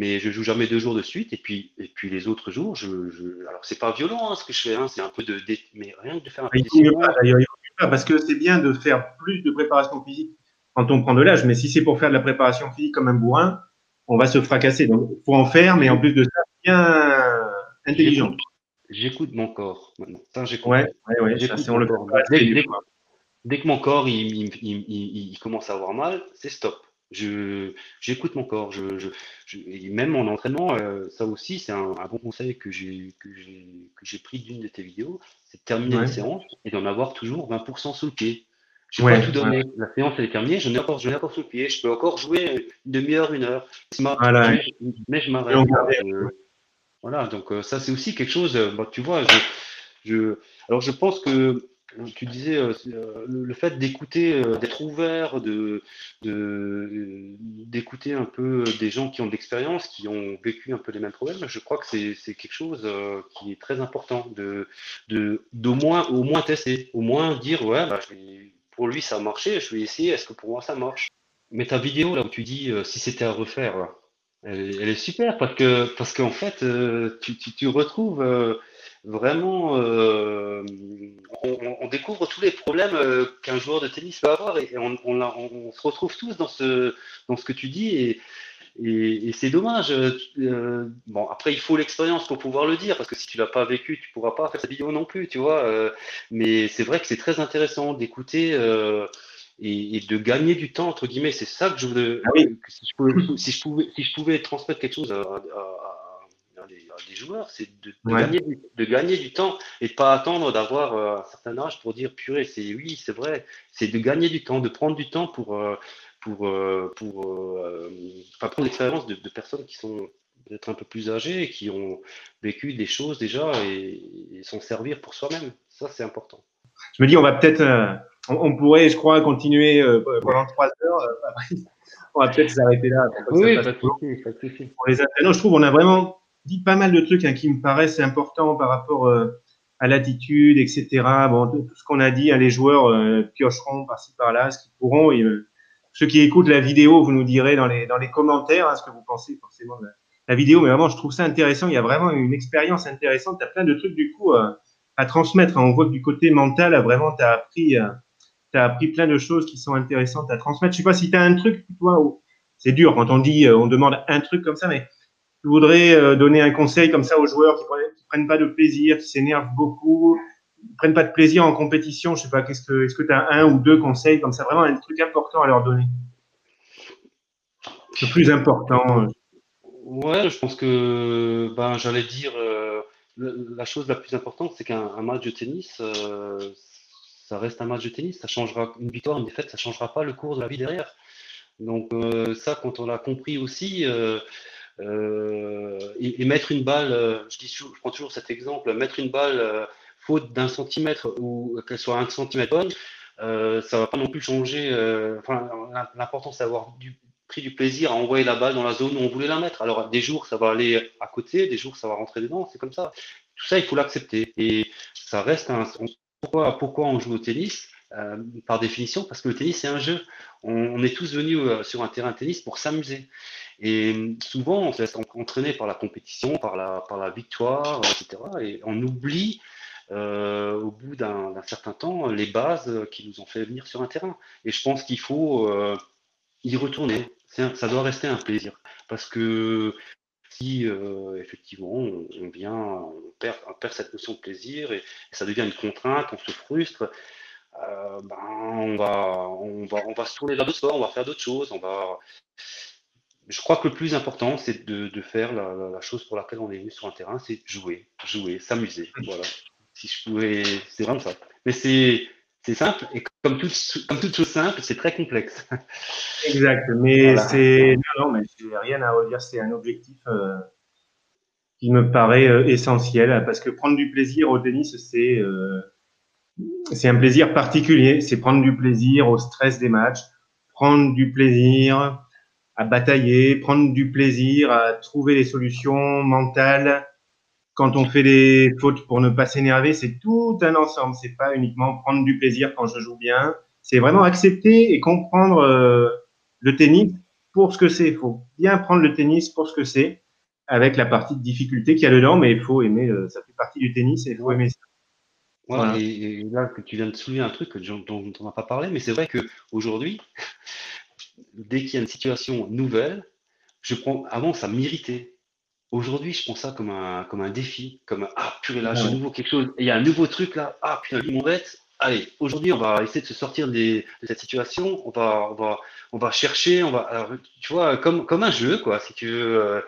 Mais je joue jamais deux jours de suite. Et puis, et puis les autres jours, je, je... alors c'est pas violent hein, ce que je fais, hein, c'est un peu de, mais rien que de faire un peu de parce que c'est bien de faire plus de préparation physique quand on prend de l'âge, mais si c'est pour faire de la préparation physique comme un bourrin, on va se fracasser. Donc, faut en faire, mais en plus de ça, bien intelligent. J'écoute mon corps maintenant. J'écoute. Ouais, ouais, ouais, ça, on le dès, dès, que mon corps il, il, il, il commence à avoir mal, c'est stop. Je, j'écoute mon corps. Je, je, même en entraînement, euh, ça aussi, c'est un, bon conseil que j'ai, pris d'une de tes vidéos, c'est de terminer une séance et d'en avoir toujours 20% sous le pied. Je n'ai pas tout donné. La séance est terminée, je n'ai encore, je encore sous le pied. Je peux encore jouer une demi-heure, une heure. Mais je m'arrête. Voilà, donc euh, ça c'est aussi quelque chose. Euh, bah, tu vois, je, je, alors je pense que tu disais euh, le fait d'écouter, d'être ouvert, d'écouter un peu des gens qui ont de l'expérience, qui ont vécu un peu les mêmes problèmes. Je crois que c'est, quelque chose qui est très important de, de, d'au moins, au moins tester, au moins dire ouais, bah, pour lui ça a marché, je vais essayer. Est-ce que pour moi ça marche? Mais ta vidéo là où tu dis si c'était à refaire. Elle, est super parce que parce qu'en fait, euh, tu, tu, tu, retrouves euh, vraiment, euh, on, on, découvre tous les problèmes qu'un joueur de tennis peut avoir et, on, on, on, se retrouve tous dans ce dans ce que tu dis et, et, et c'est dommage. bon, après, il faut l'expérience pour pouvoir le dire parce que si tu l'as pas vécu, tu pourras pas faire cette vidéo non plus, tu vois. mais c'est vrai que c'est très intéressant d'écouter et, de gagner du temps entre guillemets. C'est ça que je voulais. Ah si, je pouvais, si, je pouvais, si je pouvais transmettre quelque chose à, à, des, joueurs, c'est de, gagner, de gagner du temps et de pas attendre d'avoir euh, un certain âge pour dire purée, c'est oui, c'est vrai. C'est de gagner du temps, de prendre du temps pour euh, pour euh, pour enfin, prendre l'expérience de, de, personnes qui sont peut-être un peu plus âgées et qui ont vécu des choses déjà et, et s'en servir pour soi-même. Ça, c'est important. Je me dis, on va peut-être on, pourrait, je crois, continuer euh, pendant trois heures. Euh, on va peut-être s'arrêter là. Oui, pas de souci, Pour les je trouve qu'on a vraiment dit pas mal de trucs hein, qui me paraissent importants par rapport euh, à l'attitude, etc. Bon, tout, ce qu'on a dit, hein, les joueurs piocheront par-ci par-là, ce qu'ils pourront. Et, ceux qui écoutent la vidéo, vous nous direz dans les, dans les commentaires hein, ce que vous pensez forcément de la, vidéo. Mais vraiment, je trouve ça intéressant. Il y a vraiment une expérience intéressante. Tu as plein de trucs du coup à transmettre. On voit que du côté mental, vraiment, tu as appris tu appris plein de choses qui sont intéressantes à transmettre. Je sais pas si tu as un truc, toi, c'est dur quand on dit, euh, on demande un truc comme ça, mais tu voudrais euh, donner un conseil comme ça aux joueurs qui prennent, prennent pas de plaisir, qui s'énervent beaucoup, qui prennent pas de plaisir en compétition. Je sais pas, est-ce que tu as un ou deux conseils comme ça, vraiment un truc important à leur donner? Le plus important. Euh. Ouais, je pense que, ben, j'allais dire, la chose la plus importante, c'est qu'un match de tennis, ça reste un match de tennis, ça changera une victoire, une défaite, ça changera pas le cours de la vie derrière. Donc euh, ça, quand on l'a compris aussi, euh, euh, et, mettre une balle, je dis, je prends toujours cet exemple, mettre une balle faute d'un centimètre ou qu'elle soit un centimètre bonne, ça va pas non plus changer. enfin, l'important c'est d'avoir pris du plaisir à envoyer la balle dans la zone où on voulait la mettre. Alors des jours ça va aller à côté, des jours ça va rentrer dedans, c'est comme ça. Tout ça il faut l'accepter et ça reste un, pourquoi, on joue au tennis euh, Par définition, parce que le tennis, c'est un jeu. On, est tous venus euh, sur un terrain de tennis pour s'amuser. Et euh, souvent, on se laisse entraîner par la compétition, par la, par la victoire, etc. Et on oublie, au bout d'un certain temps, les bases qui nous ont fait venir sur un terrain. Et je pense qu'il faut y retourner. ça doit rester un plaisir. Parce que si euh, effectivement on, vient, on perd, cette notion de plaisir et, ça devient une contrainte, on se frustre, euh, ben, on, va, on, va, on va se tourner vers d'autres sports, on va faire d'autres choses, on va. Je crois que le plus important, c'est de, faire la, chose pour laquelle on est venu sur un terrain, c'est jouer, jouer, s'amuser. Voilà. Si je pouvais, c'est vraiment ça. Mais c'est c'est simple et comme, tout, comme toute chose simple, c'est très complexe. Exact, mais c'est non, non, mais c'est rien à redire. C'est un objectif euh, qui me paraît euh, essentiel parce que prendre du plaisir au tennis, c'est euh, c'est un plaisir particulier. C'est prendre du plaisir au stress des matchs, prendre du plaisir à batailler, prendre du plaisir à trouver les solutions mentales quand on fait des fautes pour ne pas s'énerver, c'est tout un ensemble. C'est pas uniquement prendre du plaisir quand je joue bien. C'est vraiment accepter et comprendre euh, le tennis pour ce que c'est. Il faut bien prendre le tennis pour ce que c'est, avec la partie de difficulté qu'il y a dedans, mais il faut aimer, ça fait partie du tennis et il faut aimer ça. Voilà. Et, là, que tu viens de souligner un truc dont, dont on n'a pas parlé, mais c'est vrai qu'aujourd'hui, dès qu'il y a une situation nouvelle, je prends, avant, ça m'irritait. Aujourd'hui, je prends ça comme un, comme un défi, comme un, ah purée là, j'ai nouveau quelque chose, il y a un nouveau truc là, ah putain, mon bête, allez, aujourd'hui, on va essayer de se sortir de cette situation, on va, on va, on va chercher, on va, tu vois, comme, comme un jeu, quoi, si tu veux, euh,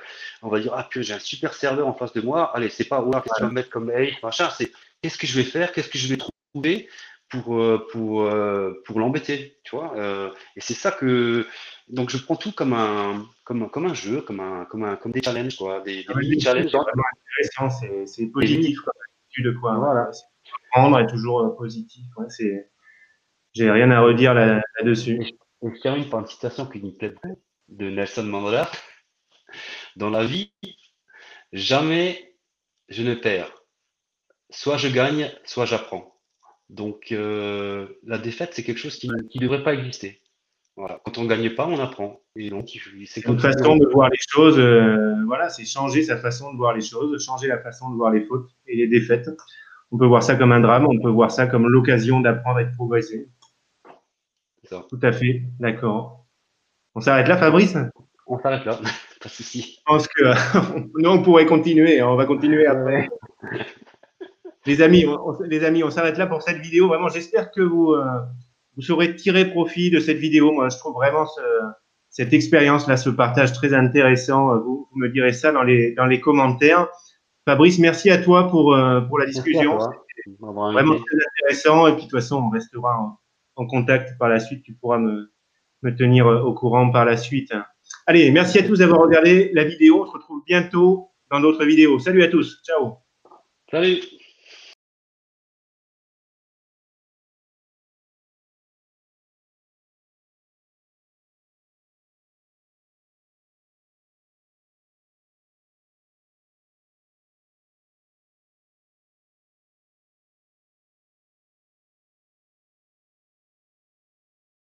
on va dire, ah purée, j'ai un super serveur en face de moi, allez, c'est pas, oh, qu'est-ce que tu vas mettre comme ace, machin, c'est, qu'est-ce que je vais faire, qu'est-ce que je vais trouver? Pour, euh, pour, euh, pour l'embêter, tu vois, et c'est ça que, donc je prends tout comme un, comme, comme un jeu, comme, un, comme, un, comme des challenges, quoi. Des, des ah challenges. C'est intéressant, c'est positif, quoi. De quoi, voilà. Prendre est toujours euh, positif. Ouais, c'est, j'ai rien à redire là-dessus. Là je termine par une citation qui me plaît de Nelson Mandela. Dans la vie, jamais je ne perds. Soit je gagne, soit j'apprends. Donc euh, la défaite, c'est quelque chose qui ne devrait pas exister. Voilà. Quand on ne gagne pas, on apprend. Et donc, c'est une façon de voir les choses. Euh, voilà, c'est changer sa façon de voir les choses, changer la façon de voir les fautes et les défaites. On peut voir ça comme un drame, on peut voir ça comme l'occasion d'apprendre et de progresser. Ça. Tout à fait, d'accord. On s'arrête là, Fabrice? On s'arrête là, pas de souci. Je pense que nous, on pourrait continuer. Hein. On va continuer après. les amis, on, les amis, on s'arrête là pour cette vidéo. Vraiment, j'espère que vous. Euh, vous saurez tirer profit de cette vidéo. Moi, je trouve vraiment cette expérience-là, ce partage très intéressant. Vous, me direz ça dans les, dans les commentaires. Fabrice, merci à toi pour, euh, pour la discussion. Vraiment très intéressant. Et puis, de toute façon, on restera en, contact par la suite. Tu pourras me, me tenir euh, au courant par la suite. Allez, merci à tous d'avoir regardé la vidéo. On se retrouve bientôt dans d'autres vidéos. Salut à tous. Ciao. Salut.